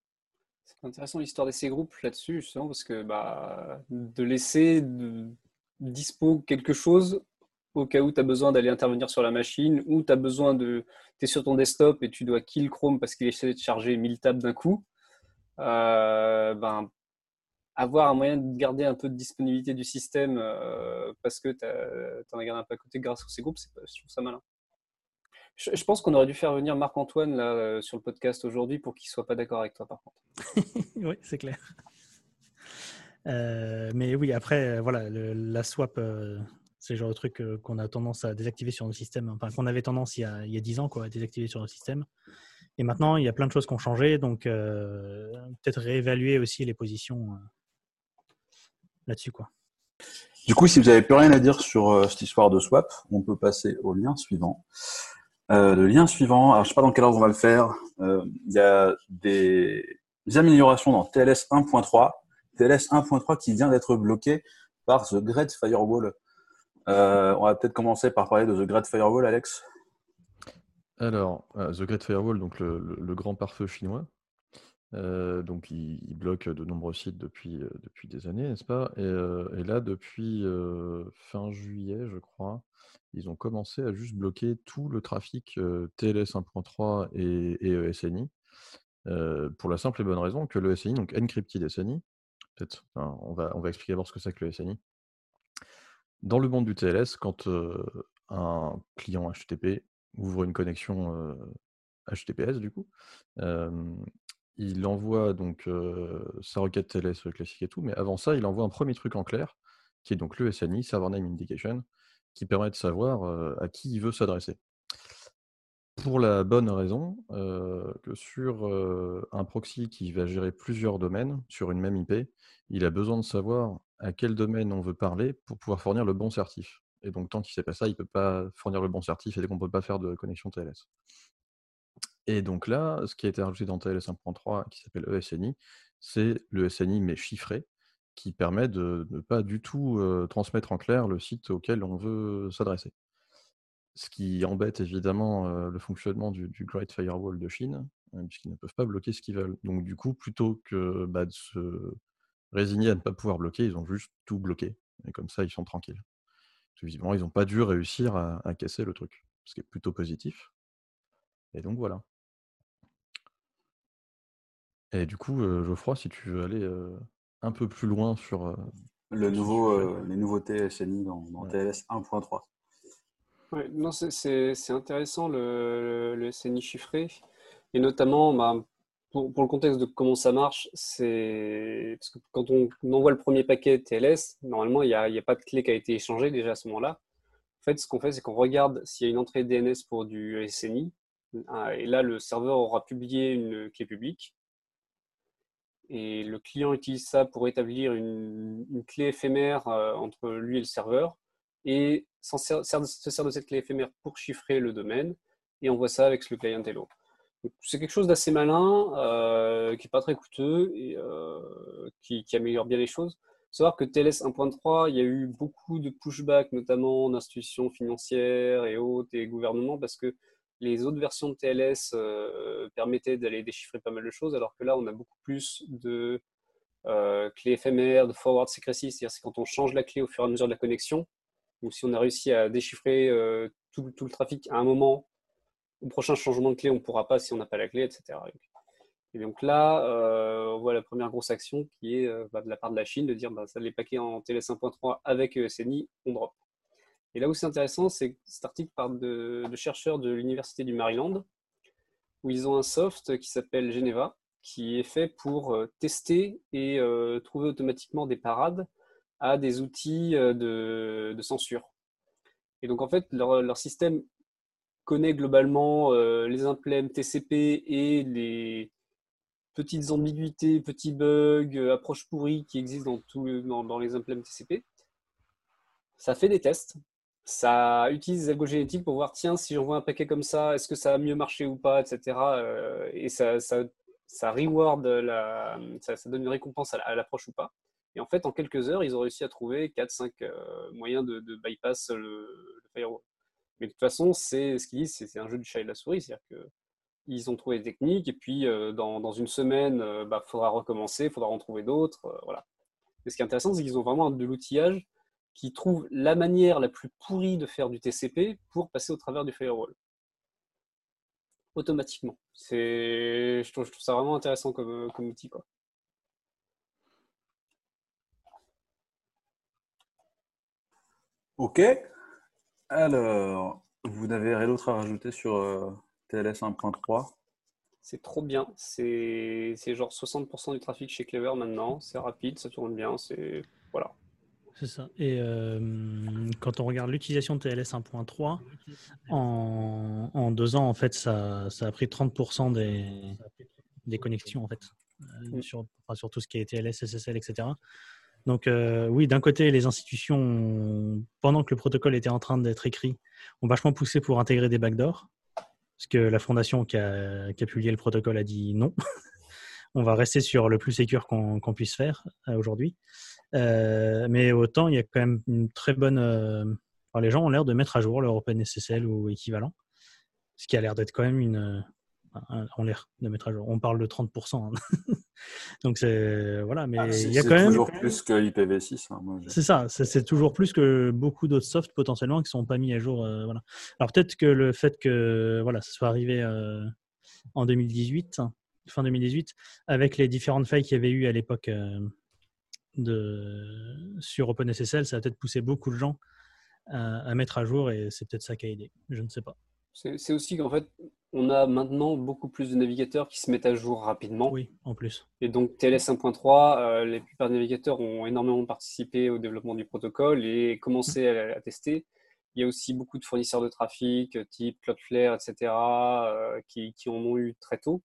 C'est intéressant l'histoire de ces groupes là-dessus, justement, parce que bah, de laisser de dispo quelque chose au cas où tu as besoin d'aller intervenir sur la machine, ou tu as besoin de. Tu es sur ton desktop et tu dois kill Chrome parce qu'il essaie de charger 1000 tables d'un coup. Euh, ben, avoir un moyen de garder un peu de disponibilité du système euh, parce que tu en as gardé un peu à côté grâce à ces groupes, je trouve ça malin. Je, pense qu'on aurait dû faire venir Marc-Antoine là, euh, sur le podcast aujourd'hui pour qu'il soit pas d'accord avec toi, par contre. oui, c'est clair. Mais oui, après, voilà, la swap, c'est le genre de truc qu'on a tendance à désactiver sur nos systèmes, enfin qu'on avait tendance il y, a, il y a 10 ans quoi, à désactiver sur nos systèmes. Et maintenant, il y a plein de choses qui ont changé, donc peut-être réévaluer aussi les positions là-dessus. Quoi. Du coup, si vous n'avez plus rien à dire sur euh, cette histoire de swap, on peut passer au lien suivant. Euh, le lien suivant, alors je ne sais pas dans quelle ordre on va le faire. Euh, il y a des, améliorations dans TLS 1.3. TLS 1.3 qui vient d'être bloqué par The Great Firewall. On va peut-être commencer par parler de The Great Firewall, Alex. Alors, The Great Firewall, donc le grand pare-feu chinois, donc il bloque de nombreux sites depuis, depuis des années, n'est-ce pas? Et là depuis, fin juillet, je crois, ils ont commencé à juste bloquer tout le trafic, TLS 1.3 et ESNI, pour la simple et bonne raison que l'ESNI, donc Encrypted SNI, peut-être, on va on va expliquer d'abord ce que c'est que l'ESNI. Dans le monde du TLS, quand, un client HTTP ouvre une connexion, HTTPS il envoie donc sa requête TLS classique et tout, mais avant ça, il envoie un premier truc en clair, qui est donc le SNI, Server Name Indication, qui permet de savoir à qui il veut s'adresser. Pour la bonne raison que sur un proxy qui va gérer plusieurs domaines sur une même IP, il a besoin de savoir à quel domaine on veut parler pour pouvoir fournir le bon certif. Et donc, tant qu'il ne sait pas ça, il ne peut pas fournir le bon certif et donc on ne peut pas faire de connexion TLS. Et donc là, ce qui a été rajouté dans TLS 1.3 qui s'appelle ESNI, c'est le ESNI mais chiffré, qui permet de ne pas du tout transmettre en clair le site auquel on veut s'adresser. Ce qui embête évidemment le fonctionnement du, Great Firewall de Chine, hein, puisqu'ils ne peuvent pas bloquer ce qu'ils veulent. Donc du coup, plutôt que bah, de se résigner à ne pas pouvoir bloquer, ils ont juste tout bloqué. Et comme ça, ils sont tranquilles. visiblement, ils n'ont pas dû réussir à, à casser le truc, ce qui est plutôt positif. Et donc voilà. Et du coup, Geoffroy, si tu veux aller un peu plus loin sur le nouveau, euh, les nouveautés SNI dans, dans TLS 1.3. Ouais, non, c'est intéressant le, le, SNI chiffré. Et notamment, bah, pour, pour, le contexte de comment ça marche, c'est parce que quand on, envoie le premier paquet TLS, normalement, il n'y a, a, pas de clé qui a été échangée déjà à ce moment-là. En fait, ce qu'on fait, c'est qu'on regarde s'il y a une entrée DNS pour du SNI. Ah, et là, le serveur aura publié une clé publique. Et le client utilise ça pour établir une, clé éphémère euh, entre lui et le serveur. Et se sert, de cette clé éphémère pour chiffrer le domaine. Et envoie ça avec le client Hello. C'est quelque chose d'assez malin, euh, qui n'est pas très coûteux et euh, qui, améliore bien les choses. Savoir que TLS 1.3, il y a eu beaucoup de pushback, notamment d'institutions financières et autres et gouvernements, parce que les autres versions de TLS euh, permettaient d'aller déchiffrer pas mal de choses, alors que là, on a beaucoup plus de euh, clés éphémères, de forward secrecy, c'est-à-dire c'est quand on change la clé au fur et à mesure de la connexion, ou si on a réussi à déchiffrer euh, tout, le trafic à un moment, au prochain changement de clé, on ne pourra pas si on n'a pas la clé, etc. Et donc là, on voit la première grosse action qui est bah, de la part de la Chine de dire bah, ça, les paquets en TLS 1.3 avec ESNI, on drop. Et là où c'est intéressant, c'est que cet article parle de, chercheurs de l'Université du Maryland, où ils ont un soft qui s'appelle Geneva, qui est fait pour euh, tester et euh, trouver automatiquement des parades à des outils euh, de, censure. Et donc en fait, leur, système connaît globalement les implèmes TCP et les petites ambiguïtés, petits bugs, approches pourries qui existent dans, dans les implèmes TCP. Ça fait des tests ça utilise les algogénétiques pour voir, tiens, si j'envoie un paquet comme ça, est-ce que ça a mieux marché ou pas, etc. Euh, et ça, ça, ça reward, la, ça, donne une récompense à l'approche ou pas. Et en fait, en quelques heures, ils ont réussi à trouver 4-5 euh, moyens de, bypass le, firewall. Mais de toute façon, c'est ce qu'ils disent, c'est un jeu du chat et de la souris. C'est-à-dire qu'ils ont trouvé des techniques, et puis euh, dans, dans, une semaine, il bah, faudra recommencer, il faudra en trouver d'autres. voilà. Et ce qui est intéressant, c'est qu'ils ont vraiment de l'outillage qui trouve la manière la plus pourrie de faire du TCP pour passer au travers du firewall. Automatiquement. C'est, je, trouve, ça vraiment intéressant comme, comme outil. Quoi. Ok. Alors, vous avez rien d'autre à rajouter sur euh, TLS 1.3 C'est trop bien. C'est genre 60% du trafic chez Clever maintenant. C'est rapide, ça tourne bien. C'est voilà. C'est ça. Et euh, quand on regarde l'utilisation de TLS 1.3, en, en, deux ans, en fait, ça, ça a pris 30% des, des connexions, en fait, euh, mm. sur, sur, tout ce qui est TLS, SSL, etc. Donc, euh, oui, d'un côté, les institutions, pendant que le protocole était en train d'être écrit, ont vachement poussé pour intégrer des backdoors, parce que la fondation qui a, publié le protocole a dit non. on va rester sur le plus sécur qu'on puisse faire aujourd'hui. Euh, mais autant, il y a quand même une très bonne. Euh, les gens ont l'air de mettre à jour leur OpenSSL ou équivalent, ce qui a l'air d'être quand même une. On l'air de mettre à jour. On parle de 30%. Hein. Donc c'est voilà, mais ah, il y a quand même toujours plus que IPv6. Hein, c'est ça, c'est toujours plus que beaucoup d'autres softs potentiellement qui sont pas mis à jour. Euh, voilà. Alors peut-être que le fait que voilà, ça soit arrivé en 2018, fin 2018, avec les différentes failles qu'il y avait eu à l'époque de, sur OpenSSL, ça a peut-être poussé beaucoup de gens à, mettre à jour et c'est peut-être ça qui a aidé. Je ne sais pas. C'est aussi qu'en fait, on a maintenant beaucoup plus de navigateurs qui se mettent à jour rapidement. Oui, en plus. Et donc TLS 1.3, euh, les plupart des navigateurs ont énormément participé au développement du protocole et commencé à, tester. Il y a aussi beaucoup de fournisseurs de trafic, type Cloudflare, etc., euh, qui, qui, en ont eu très tôt.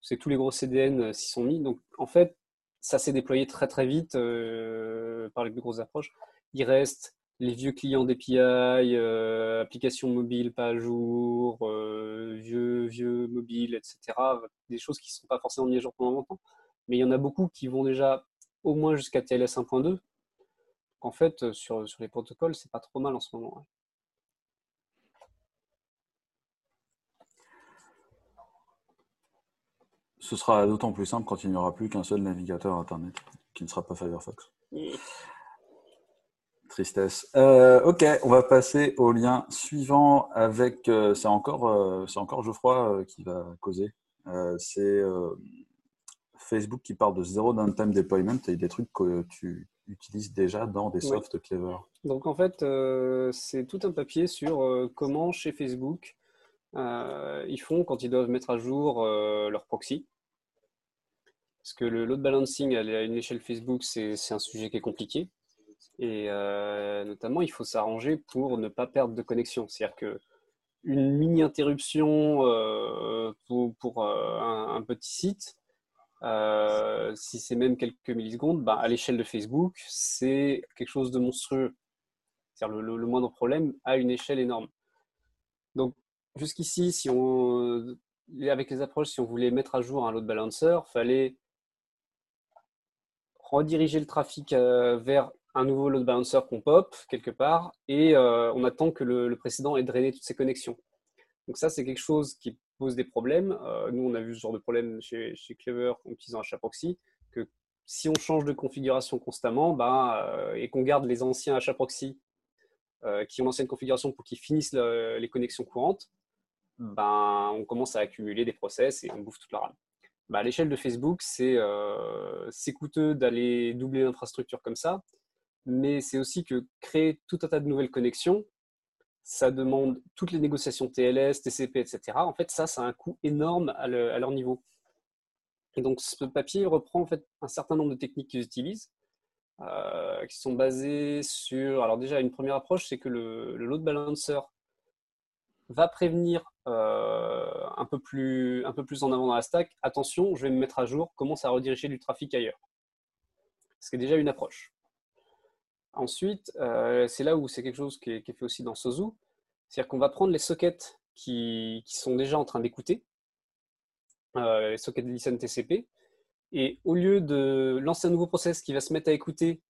C'est tous les gros CDN euh, s'y sont mis. Donc en fait, ça s'est déployé très très vite euh, par les plus grosses approches. Il reste les vieux clients d'API, euh, applications mobiles pas à jour, euh, vieux, vieux mobiles, etc. Des choses qui ne sont pas forcément mises à jour pendant longtemps. Mais il y en a beaucoup qui vont déjà au moins jusqu'à TLS 1.2. En fait, sur, sur les protocoles, c'est pas trop mal en ce moment. Ce sera d'autant plus simple quand il n'y aura plus qu'un seul navigateur Internet, qui ne sera pas Firefox. Tristesse. Euh, ok, on va passer au lien suivant avec. Euh, c'est encore, euh, c'est encore Geoffroy qui va causer. c'est Facebook qui parle de zéro downtime deployment et des trucs que tu utilises déjà dans des Oui. softs Clever. Donc en fait, c'est tout un papier sur comment chez Facebook ils font quand ils doivent mettre à jour leur proxy. Parce que le load balancing à une échelle Facebook, c'est un sujet qui est compliqué. Et euh, notamment, il faut s'arranger pour ne pas perdre de connexion. C'est-à-dire que une mini interruption euh, pour, euh, un, petit site, si c'est même quelques millisecondes, bah, à l'échelle de Facebook, c'est quelque chose de monstrueux. C'est-à-dire le, moindre problème à une échelle énorme. Donc jusqu'ici, si on, avec les approches, si on voulait mettre à jour un load balancer, fallait rediriger le trafic vers un nouveau load balancer qu'on pop quelque part et euh, on attend que le, précédent ait drainé toutes ses connexions. Donc ça, c'est quelque chose qui pose des problèmes. Euh, nous, on a vu ce genre de problème chez, Clever en utilisant HAProxy, que si on change de configuration constamment bah, euh, et qu'on garde les anciens HAProxy qui ont l'ancienne configuration pour qu'ils finissent le- les connexions courantes, ben, on commence à accumuler des process et on bouffe toute la RAM. Ben, à l'échelle de Facebook, c'est coûteux d'aller doubler l'infrastructure comme ça, mais c'est aussi que créer tout un tas de nouvelles connexions, ça demande toutes les négociations TLS, TCP, etc. En fait, ça, ça a un coût énorme à, le- à leur niveau. Et donc, ce papier reprend en fait un certain nombre de techniques qu'ils utilisent, euh, qui sont basées sur. Alors, déjà, une première approche, c'est que le, le load balancer va prévenir euh, un, peu plus, un peu plus en avant dans la stack. Attention, je vais me mettre à jour, commence à rediriger du trafic ailleurs. Ce qui est déjà une approche. Ensuite, euh, c'est là où c'est quelque chose qui est, fait aussi dans Sozu. C'est-à-dire qu'on va prendre les sockets qui, sont déjà en train d'écouter, euh, les sockets de listen TCP, et au lieu de lancer un nouveau process qui va se mettre à écouter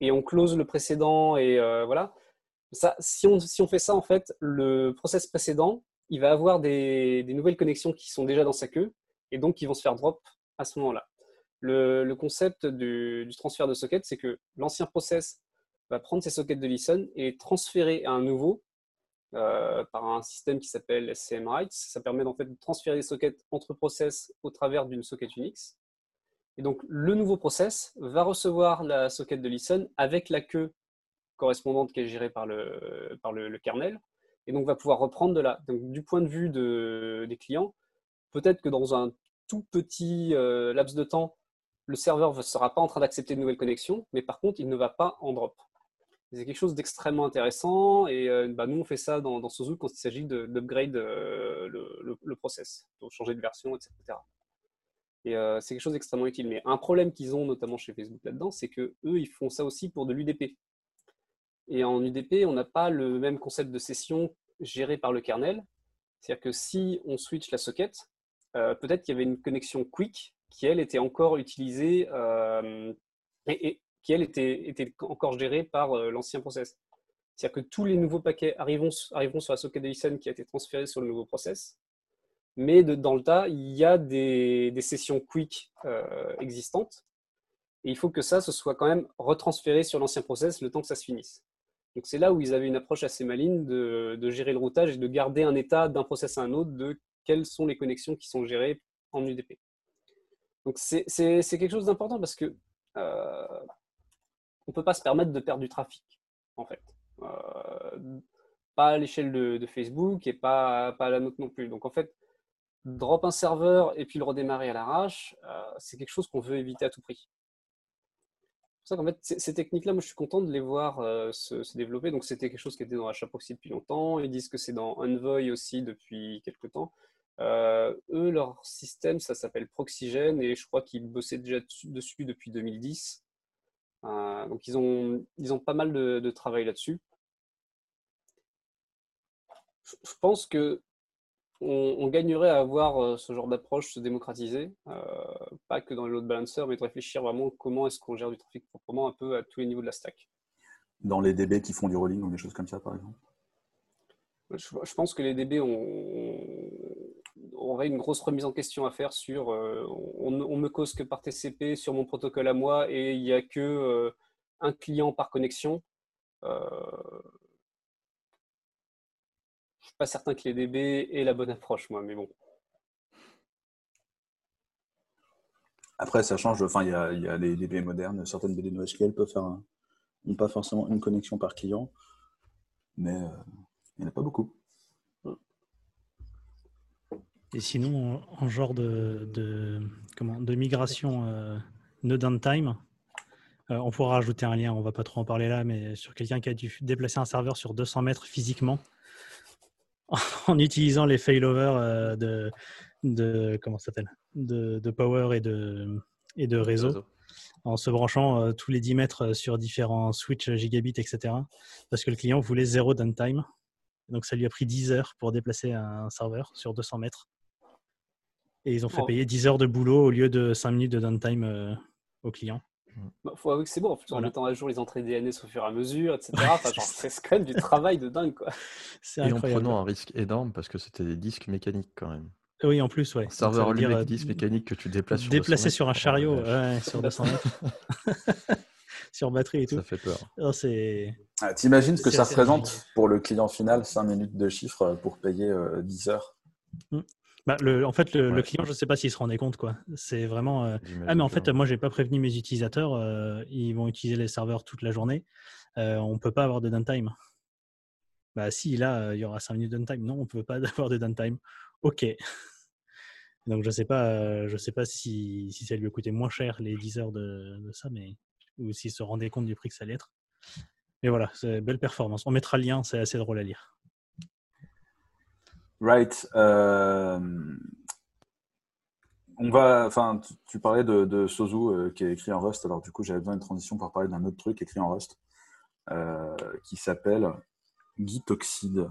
et on close le précédent et euh, voilà, ça, si, on, si on fait ça, en fait, le process précédent, il va avoir des, nouvelles connexions qui sont déjà dans sa queue et donc qui vont se faire drop à ce moment-là. Le, le concept du, du transfert de socket, c'est que l'ancien process va prendre ses sockets de listen et les transférer à un nouveau euh, par un système qui s'appelle SCM Rights. Ça permet en fait de transférer les sockets entre process au travers d'une socket Unix. Et donc le nouveau process va recevoir la socket de listen avec la queue correspondante qui est gérée par le, par le, kernel et donc va pouvoir reprendre de là. Donc, du point de vue de, des clients, peut-être que dans un tout petit euh, laps de temps, le serveur ne sera pas en train d'accepter de nouvelles connexions, mais par contre, il ne va pas en drop. C'est quelque chose d'extrêmement intéressant et euh, bah, nous, on fait ça dans, dans quand il s'agit d'upgrade euh, le, process, donc changer de version, etc. Et euh, c'est quelque chose d'extrêmement utile. Mais un problème qu'ils ont, notamment chez Facebook là-dedans, c'est que eux, ils font ça aussi pour de l'UDP. Et en UDP, on n'a pas le même concept de session géré par le kernel. C'est-à-dire que si on switch la socket, peut-être qu'il y avait une connexion quick qui, elle, était encore utilisée et, était, encore gérée par euh, l'ancien process. C'est-à-dire que tous les nouveaux paquets arriveront, sur la socket de listen qui a été transférée sur le nouveau process. Mais dans le tas, il y a des, sessions quick euh, existantes. Et il faut que ça, ce soit quand même retransféré sur l'ancien process le temps que ça se finisse. Donc c'est là où ils avaient une approche assez maligne de, de, gérer le routage et de garder un état d'un process à un autre de quelles sont les connexions qui sont gérées en UDP. Donc c'est quelque chose d'important parce que euh, on ne peut pas se permettre de perdre du trafic, en fait. Euh, pas à l'échelle de, Facebook et pas, à la nôtre non plus. Donc en fait, drop un serveur et puis le redémarrer à l'arrache, euh, c'est quelque chose qu'on veut éviter à tout prix ça qu'en fait, ces techniques-là, moi, je suis content de les voir euh, se, développer. Donc, c'était quelque chose qui était dans HAProxy depuis longtemps. Ils disent que c'est dans Envoy aussi depuis quelques temps. Eux, leur système, ça s'appelle Proxygen et je crois qu'ils bossaient déjà dessus depuis 2010. Euh, donc, ils ont, ils ont pas mal de, de travail là-dessus. Je, pense que on, on, gagnerait à avoir euh, ce genre d'approche se démocratiser, euh, pas que dans le load balancer, mais de réfléchir vraiment comment est-ce qu'on gère du trafic proprement un peu à tous les niveaux de la stack. Dans les DB qui font du rolling ou des choses comme ça, par exemple? Je, je pense que les DB ont, auraient une grosse remise en question à faire sur euh, on, on, me cause que par TCP sur mon protocole à moi et il n'y a que euh, un client par connexion. Euh, je suis pas certain que les DB aient la bonne approche, moi, mais bon. Après, ça change. Enfin, il y a, les DB modernes. Certaines DB NoSQL peuvent faire un- pas forcément une connexion par client, mais il n'y en a pas beaucoup. Et sinon, en en genre de, de, comment, de migration euh, no downtime, euh, on pourra rajouter un lien, on va pas trop en parler là, mais sur quelqu'un qui a dû déplacer un serveur sur 200 mètres physiquement en utilisant les failovers euh, de, de, comment s'appelle de, de power et de, et de réseau, en se branchant euh, tous les 10 mètres sur différents switches gigabit, etc. Parce que le client voulait zéro downtime. Donc ça lui a pris 10 heures pour déplacer un serveur sur 200 mètres. Et ils ont fait payer 10 heures de boulot au lieu de 5 minutes de downtime euh, au client. Bah, faut avouer que c'est bon, en plus, en Voilà. mettant à jour les entrées DNS au fur et à mesure, etc. Enfin, genre, c'est quand même du travail de dingue, quoi. Et en prenant un risque énorme parce que c'était des disques mécaniques quand même. Oui, en plus, ouais. Un serveur allumé euh, avec disque mécanique que tu déplaces sur déplacer 200 sur un chariot, Oh la vache. ouais, sur 200 mètres, sur batterie et tout. Ça fait peur. C'est Ah, T'imagines ce que ça représente pour le client final, 5 minutes de chiffre euh, pour payer euh, 10 heures? Bah, le, en fait, le, client, je ne sais pas s'il se rendait compte. quoi. C'est vraiment. euh, Ah, mais en fait, moi, j'ai pas prévenu mes utilisateurs. euh, ils vont utiliser les serveurs toute la journée. Euh, on peut pas avoir de downtime. Bah, si, là, il y aura 5 minutes de downtime. Non, on peut pas avoir de downtime. OK. Donc, je sais pas, je sais pas si, si ça lui a coûté moins cher les 10 heures de, de ça, mais ou s'il se rendait compte du prix que ça allait être. Mais voilà, c'est belle performance. On mettra le lien, c'est assez drôle à lire. Right. euh, on va, enfin, tu, tu parlais de, de Sozu euh, qui est écrit en Rust. Alors du coup, j'avais besoin d'une transition pour parler d'un autre truc écrit en Rust euh, qui s'appelle Gitoxide.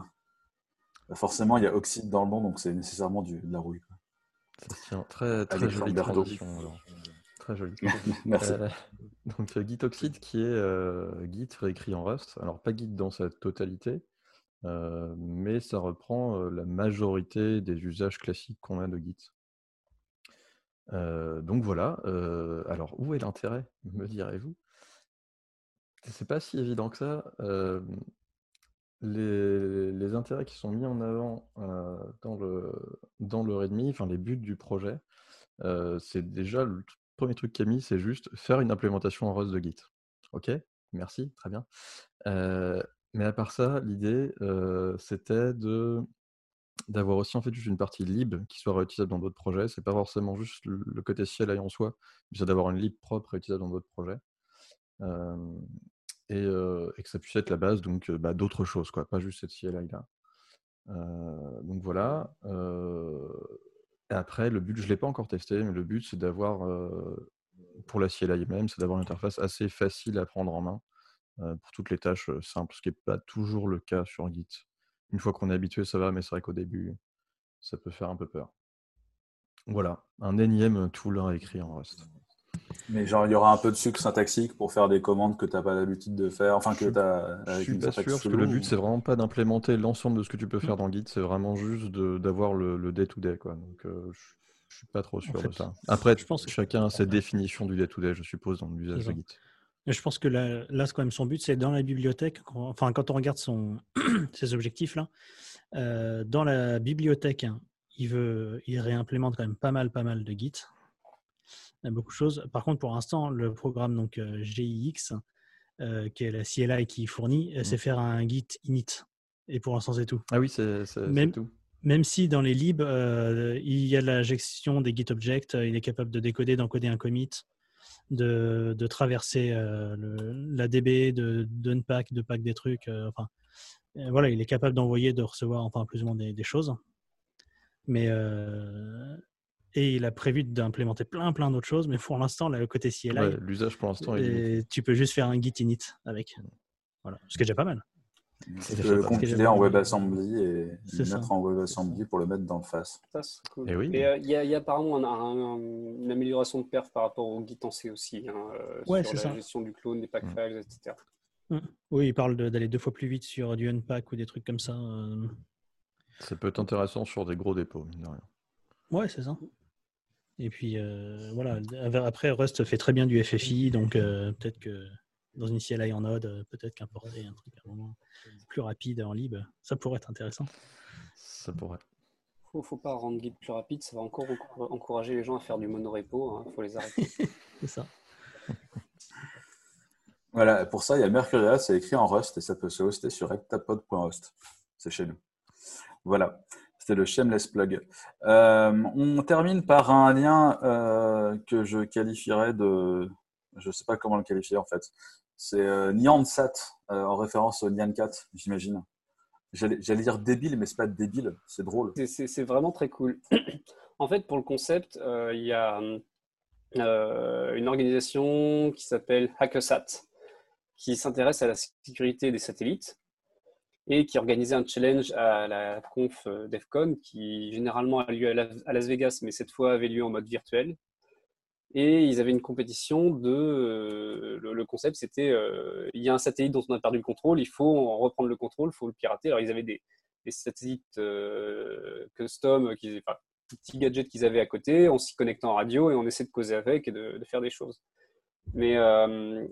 Forcément, il y a oxyde dans le nom, donc c'est nécessairement du, de la rouille. très, très jolie transition. Très jolie. Merci. Donc Gitoxide qui est Git réécrit en Rust. Alors pas Git dans sa totalité, mais ça reprend la majorité des usages classiques qu'on a de Git. Donc voilà. alors où est l'intérêt, me direz-vous? C'est pas si évident que ça. Les, intérêts qui sont mis en avant dans le dans le README, enfin les buts du projet, c'est déjà le premier truc est mis, c'est juste faire une implémentation en Rust de Git. Ok, merci, très bien. Mais à part ça, l'idée, c'était de d'avoir aussi en fait juste une partie lib qui soit réutilisable dans d'autres projets. C'est pas forcément juste le, côté CLI en soi, mais c'est d'avoir une lib propre réutilisable dans d'autres projets. Et, que ça puisse être la base donc bah, d'autres choses, quoi, pas juste cette CLI là. Donc voilà. après, le but, je ne l'ai pas encore testé, mais le but, c'est d'avoir, pour la CLI même, c'est d'avoir une interface assez facile à prendre en main pour toutes les tâches euh, simples, ce qui n'est pas toujours le cas sur Git. Une fois qu'on est habitué, ça va, mais c'est vrai qu'au début, ça peut faire un peu peur. Voilà, un énième tool à écrire en Rust. Mais genre, il y aura un peu de sucre syntaxique pour faire des commandes que tu n'as pas l'habitude de faire, enfin que Je- tu as Je suis une pas sûr, parce que le but, c'est vraiment pas d'implémenter l'ensemble de ce que tu peux faire dans Git, c'est vraiment juste de- d'avoir le le day-to-day, quoi. Donc, euh, je, je suis pas trop sûr de fait, ça. Après, je pense que- chacun a sa définition du day-to-day, je suppose, dans l'usage de. Git. Je pense que là, là, c'est quand même son but, c'est dans la bibliothèque. quand- Enfin, quand on regarde son, ses objectifs là, euh, dans la bibliothèque, hein, il veut, il réimplémente quand même pas mal, pas mal de Git. Il y a beaucoup de choses. Par contre, pour l'instant, le programme donc euh, GIX, euh, qui est la CLI qui fournit, euh, c'est faire un Git init. Et pour l'instant, c'est tout. Ah oui, c'est tout. Même si dans les libs, euh, il y a la gestion des Git objects, euh, il est capable de décoder, d'encoder un commit, de, de traverser euh, le- la DB, de, d'unpack, de pack des trucs. euh, enfin, euh, voilà, il est capable d'envoyer, de recevoir, enfin plus ou moins des, des choses. Mais et il a prévu d'implémenter plein, plein d'autres choses. Mais pour l'instant, le côté CLI, Ouais, L'usage pour l'instant tu peux juste faire un Git init avec. Voilà, ce qui est déjà pas mal. Mal. compiler en WebAssembly et le ça. mettre en WebAssembly pour le mettre dans le face. Ça, c'est cool. Eh oui. Et euh, il y, a- il y a apparemment un- un- un- une amélioration de perf par rapport au Git en C aussi, hein, euh, Ouais, sur c'est la ça. gestion du clone, des pack Mm. files, etc. Oui, il parle de- d'aller deux fois plus vite sur du unpack ou des trucs comme ça. euh. Ça peut être intéressant sur des gros dépôts, mine de rien. Ouais, c'est ça. Et puis euh, voilà, après Rust fait très bien du FFI, donc euh, peut-être que dans une CLI en Node, euh, peut-être qu'importer un truc à un moment plus rapide en lib, ça pourrait être intéressant. Ça pourrait. Faut, faut pas rendre guide plus rapide, ça va encore encourager les gens à faire du monorepo. Il hein, faut les arrêter. c'est ça. Voilà, pour ça, il y a Mercurial, c'est écrit en Rust et ça peut se hoster sur heptapod.host. C'est chez nous. Voilà, c'était le shameless plug. Euh, on termine par un lien euh, que je qualifierais de. Je ne sais pas comment le qualifier en fait. C'est euh, Nyansat, euh, en référence au Nyancat, j'imagine. J'allais dire débile, mais c'est pas débile, c'est drôle. C'est vraiment très cool. en fait, pour le concept, euh, il y a une organisation qui s'appelle Hackasat, qui s'intéresse à la sécurité des satellites et qui organisait un challenge à la conf DEFCON qui généralement a lieu à Las Vegas, mais cette fois avait lieu en mode virtuel. Et ils avaient une compétition de. Euh, le, concept, c'était euh, il y a un satellite dont on a perdu le contrôle, il faut en reprendre le contrôle, il faut le pirater. Alors, ils avaient des, satellites euh, custom, qui, enfin, petits gadgets qu'ils avaient à côté, on s'y connectait en radio et on essaie de causer avec et de, faire des choses. Mais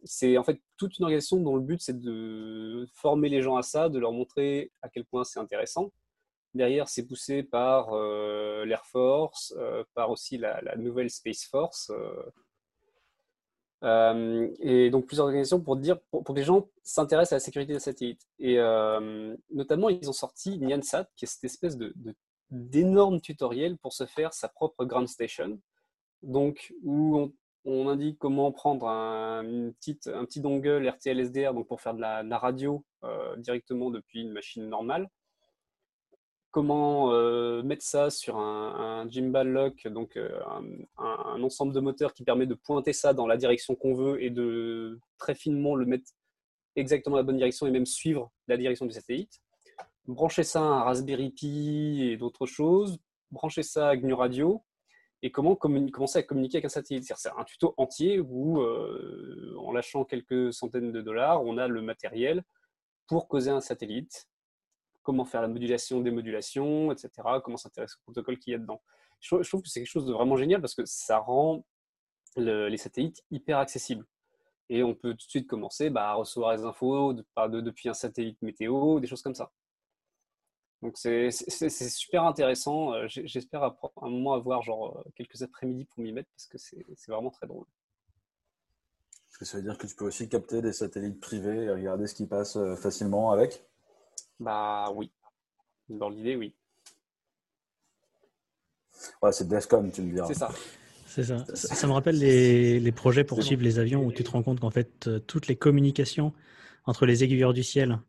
c'est en fait toute une organisation dont le but, c'est de former les gens à ça, de leur montrer à quel point c'est intéressant. Derrière, c'est poussé par euh, l'Air Force, euh, par aussi la, nouvelle Space Force. Euh, et donc plusieurs organisations pour dire pour, que les gens s'intéressent à la sécurité des satellites. Et notamment, ils ont sorti Nyansat, qui est cette espèce de, d'énorme tutoriel pour se faire sa propre ground station. Donc, où on, indique comment prendre un, petit dongle RTL SDR donc pour faire de la radio directement depuis une machine normale comment euh, mettre ça sur un, gimbal lock, donc euh, un, ensemble de moteurs qui permet de pointer ça dans la direction qu'on veut et de très finement le mettre exactement dans la bonne direction et même suivre la direction du satellite. Brancher ça à un Raspberry Pi et d'autres choses, brancher ça à GNU Radio et comment commencer à communiquer avec un satellite. C'est un tuto entier où, euh, en lâchant quelques centaines de dollars, on a le matériel pour causer un satellite comment faire la modulation, démodulation, etc., comment s'intéresser au protocole qu'il y a dedans. Je, trouve que c'est quelque chose de vraiment génial parce que ça rend les satellites hyper accessibles. Et on peut tout de suite commencer bah, à recevoir les infos depuis un satellite météo, des choses comme ça. Donc c'est super intéressant. Euh, j'espère à un moment avoir genre euh, quelques après-midi pour m'y mettre parce que c'est vraiment très drôle. Ça veut dire que tu peux aussi capter des satellites privés et regarder ce qui passe euh, facilement avec? Bah oui. Dans l'idée, oui. Ouais, c'est Descom, tu me diras. C'est ça. C'est ça. ça. me rappelle les, les projets pour suivre les avions où tu te rends compte qu'en fait, euh, toutes les communications entre les aiguilleurs du ciel,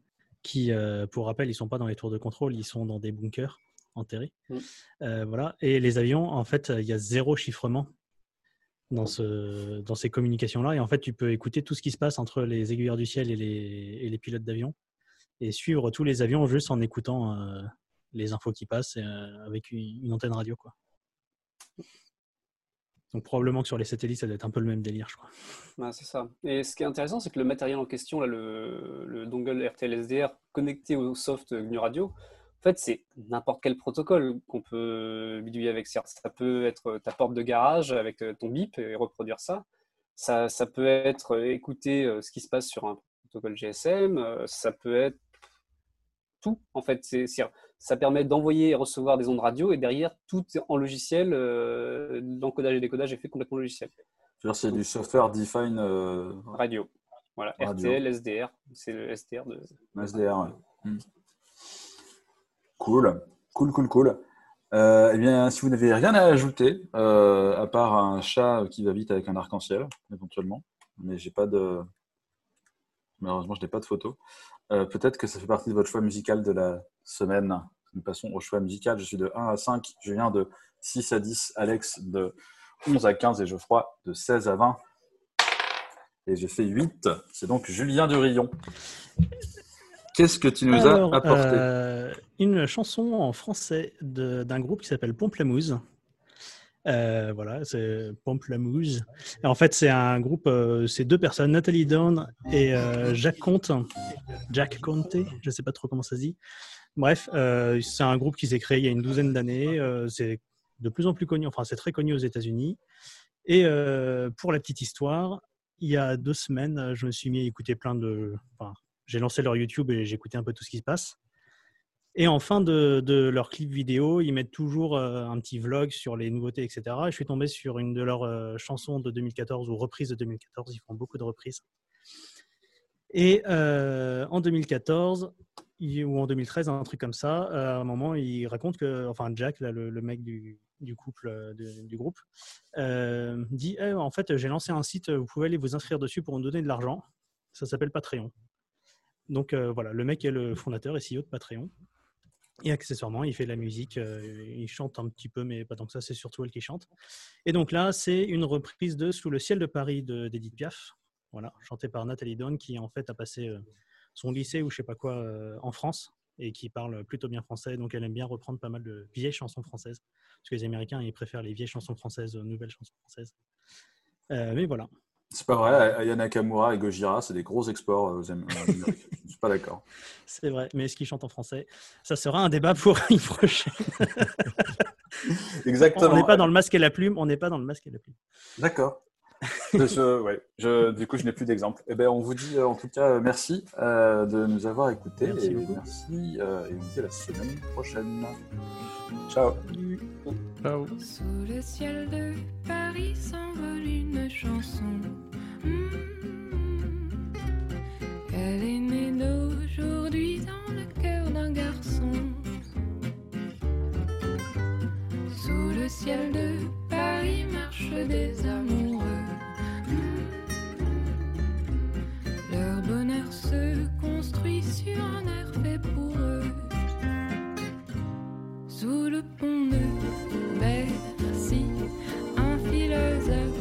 qui, euh, pour rappel, ils sont pas dans les tours de contrôle, ils sont dans des bunkers enterrés. Mm. Euh, voilà. Et les avions, en fait, il y a zéro chiffrement dans, ce, dans ces communications-là. Et en fait, tu peux écouter tout ce qui se passe entre les aiguilleurs du ciel et les, et les pilotes d'avion et suivre tous les avions juste en écoutant euh, les infos qui passent euh, avec une, antenne radio. Quoi. Donc probablement que sur les satellites, ça doit être un peu le même délire, je crois. c'est ça. Et ce qui est intéressant, c'est que le matériel en question, là, le, le dongle RTL SDR connecté au soft GNU Radio, en fait, c'est n'importe quel protocole qu'on peut bidouiller avec. Ça peut être ta porte de garage avec euh, ton bip et reproduire ça. Ça, ça peut être écouter ce qui se passe sur un protocole GSM. Ça peut être en fait. C'est, ça permet d'envoyer et recevoir des ondes radio et derrière, tout en logiciel, euh, l'encodage et décodage est fait complètement logiciel. C'est du software define euh, radio. Voilà, RTL, SDR. C'est le SDR de. SDR, hmm. Cool, cool, cool, cool. Euh, eh bien, si vous n'avez rien à ajouter, à part un chat qui va vite avec un arc-en-ciel, éventuellement, mais j'ai pas de. Malheureusement, je n'ai pas de photo. Euh, peut-être que ça fait partie de votre choix musical de la semaine. Nous passons au choix musical. Je suis de 1 à 5, Julien de 6 à 10, Alex de 11 à 15 et Geoffroy de 16 à 20. Et j'ai fait 8. C'est donc Julien Durillon. Qu'est-ce que tu nous as apporté? euh, Une chanson en français d'un groupe qui s'appelle Pomplemousse. Euh, voilà, c'est Pamplemousse. Et en fait, c'est un groupe, euh, c'est deux personnes, Nathalie Dawn et euh, Jacques Comte. Jack Conte, je ne sais pas trop comment ça se dit. Bref, c'est un groupe qui s'est créé il y a une douzaine d'années. c'est de plus en plus connu, enfin, c'est très connu aux États-Unis. Et pour la petite histoire, il y a deux semaines, je me suis mis à écouter plein de. Enfin, j'ai lancé leur YouTube et j'ai écouté un peu tout ce qui se passe. Et en fin de, leur clip vidéo, ils mettent toujours euh, un petit vlog sur les nouveautés, etc. Et je suis tombé sur une de leurs euh, chansons de 2014 ou reprises de 2014. Ils font beaucoup de reprises. Et euh, en 2014 il- ou en 2013, un truc comme ça, à un moment, il raconte que, enfin, Jack, le, mec du, couple, du groupe, dit Eh, En fait, j'ai lancé un site, vous pouvez aller vous inscrire dessus pour nous donner de l'argent. Ça s'appelle Patreon. Donc voilà, le mec est le fondateur et CEO de Patreon. Et accessoirement, il fait de la musique, euh, il chante un petit peu, mais pas tant que ça, c'est surtout elle qui chante. Et donc là, c'est une reprise de Sous le ciel de Paris de- d'Edith Piaf, voilà, chantée par Nathalie Dawn, qui en fait a passé euh, son lycée ou je sais pas quoi euh, en France et qui parle plutôt bien français, donc elle aime bien reprendre pas mal de vieilles chansons françaises, parce que les Américains, ils préfèrent les vieilles chansons françaises aux nouvelles chansons françaises. Mais voilà. C'est pas vrai, Aya Nakamura et Gojira, c'est des gros exports euh, aux Am- en Amérique. Je suis pas d'accord. C'est vrai, mais est-ce qu'ils chantent en français? Ça sera un débat pour une prochaine. Exactement. On n'est pas dans le masque et la plume, on n'est pas dans le masque et la plume. D'accord. Je- ouais, je- du coup, je n'ai plus d'exemple. Eh ben, on vous dit euh, en tout cas merci euh, de nous avoir écoutés. Merci et beaucoup. merci euh, et on vous dit à la semaine prochaine. Ciao. Ciao. Sous le ciel de Paris s'envole une chanson. Hmm. Elle est née d'aujourd'hui dans le cœur d'un garçon. Sous le ciel de Paris marche des amoureux. Leur bonheur se construit sur un air fait pour eux. Sous le pont de Bercy, un philosophe.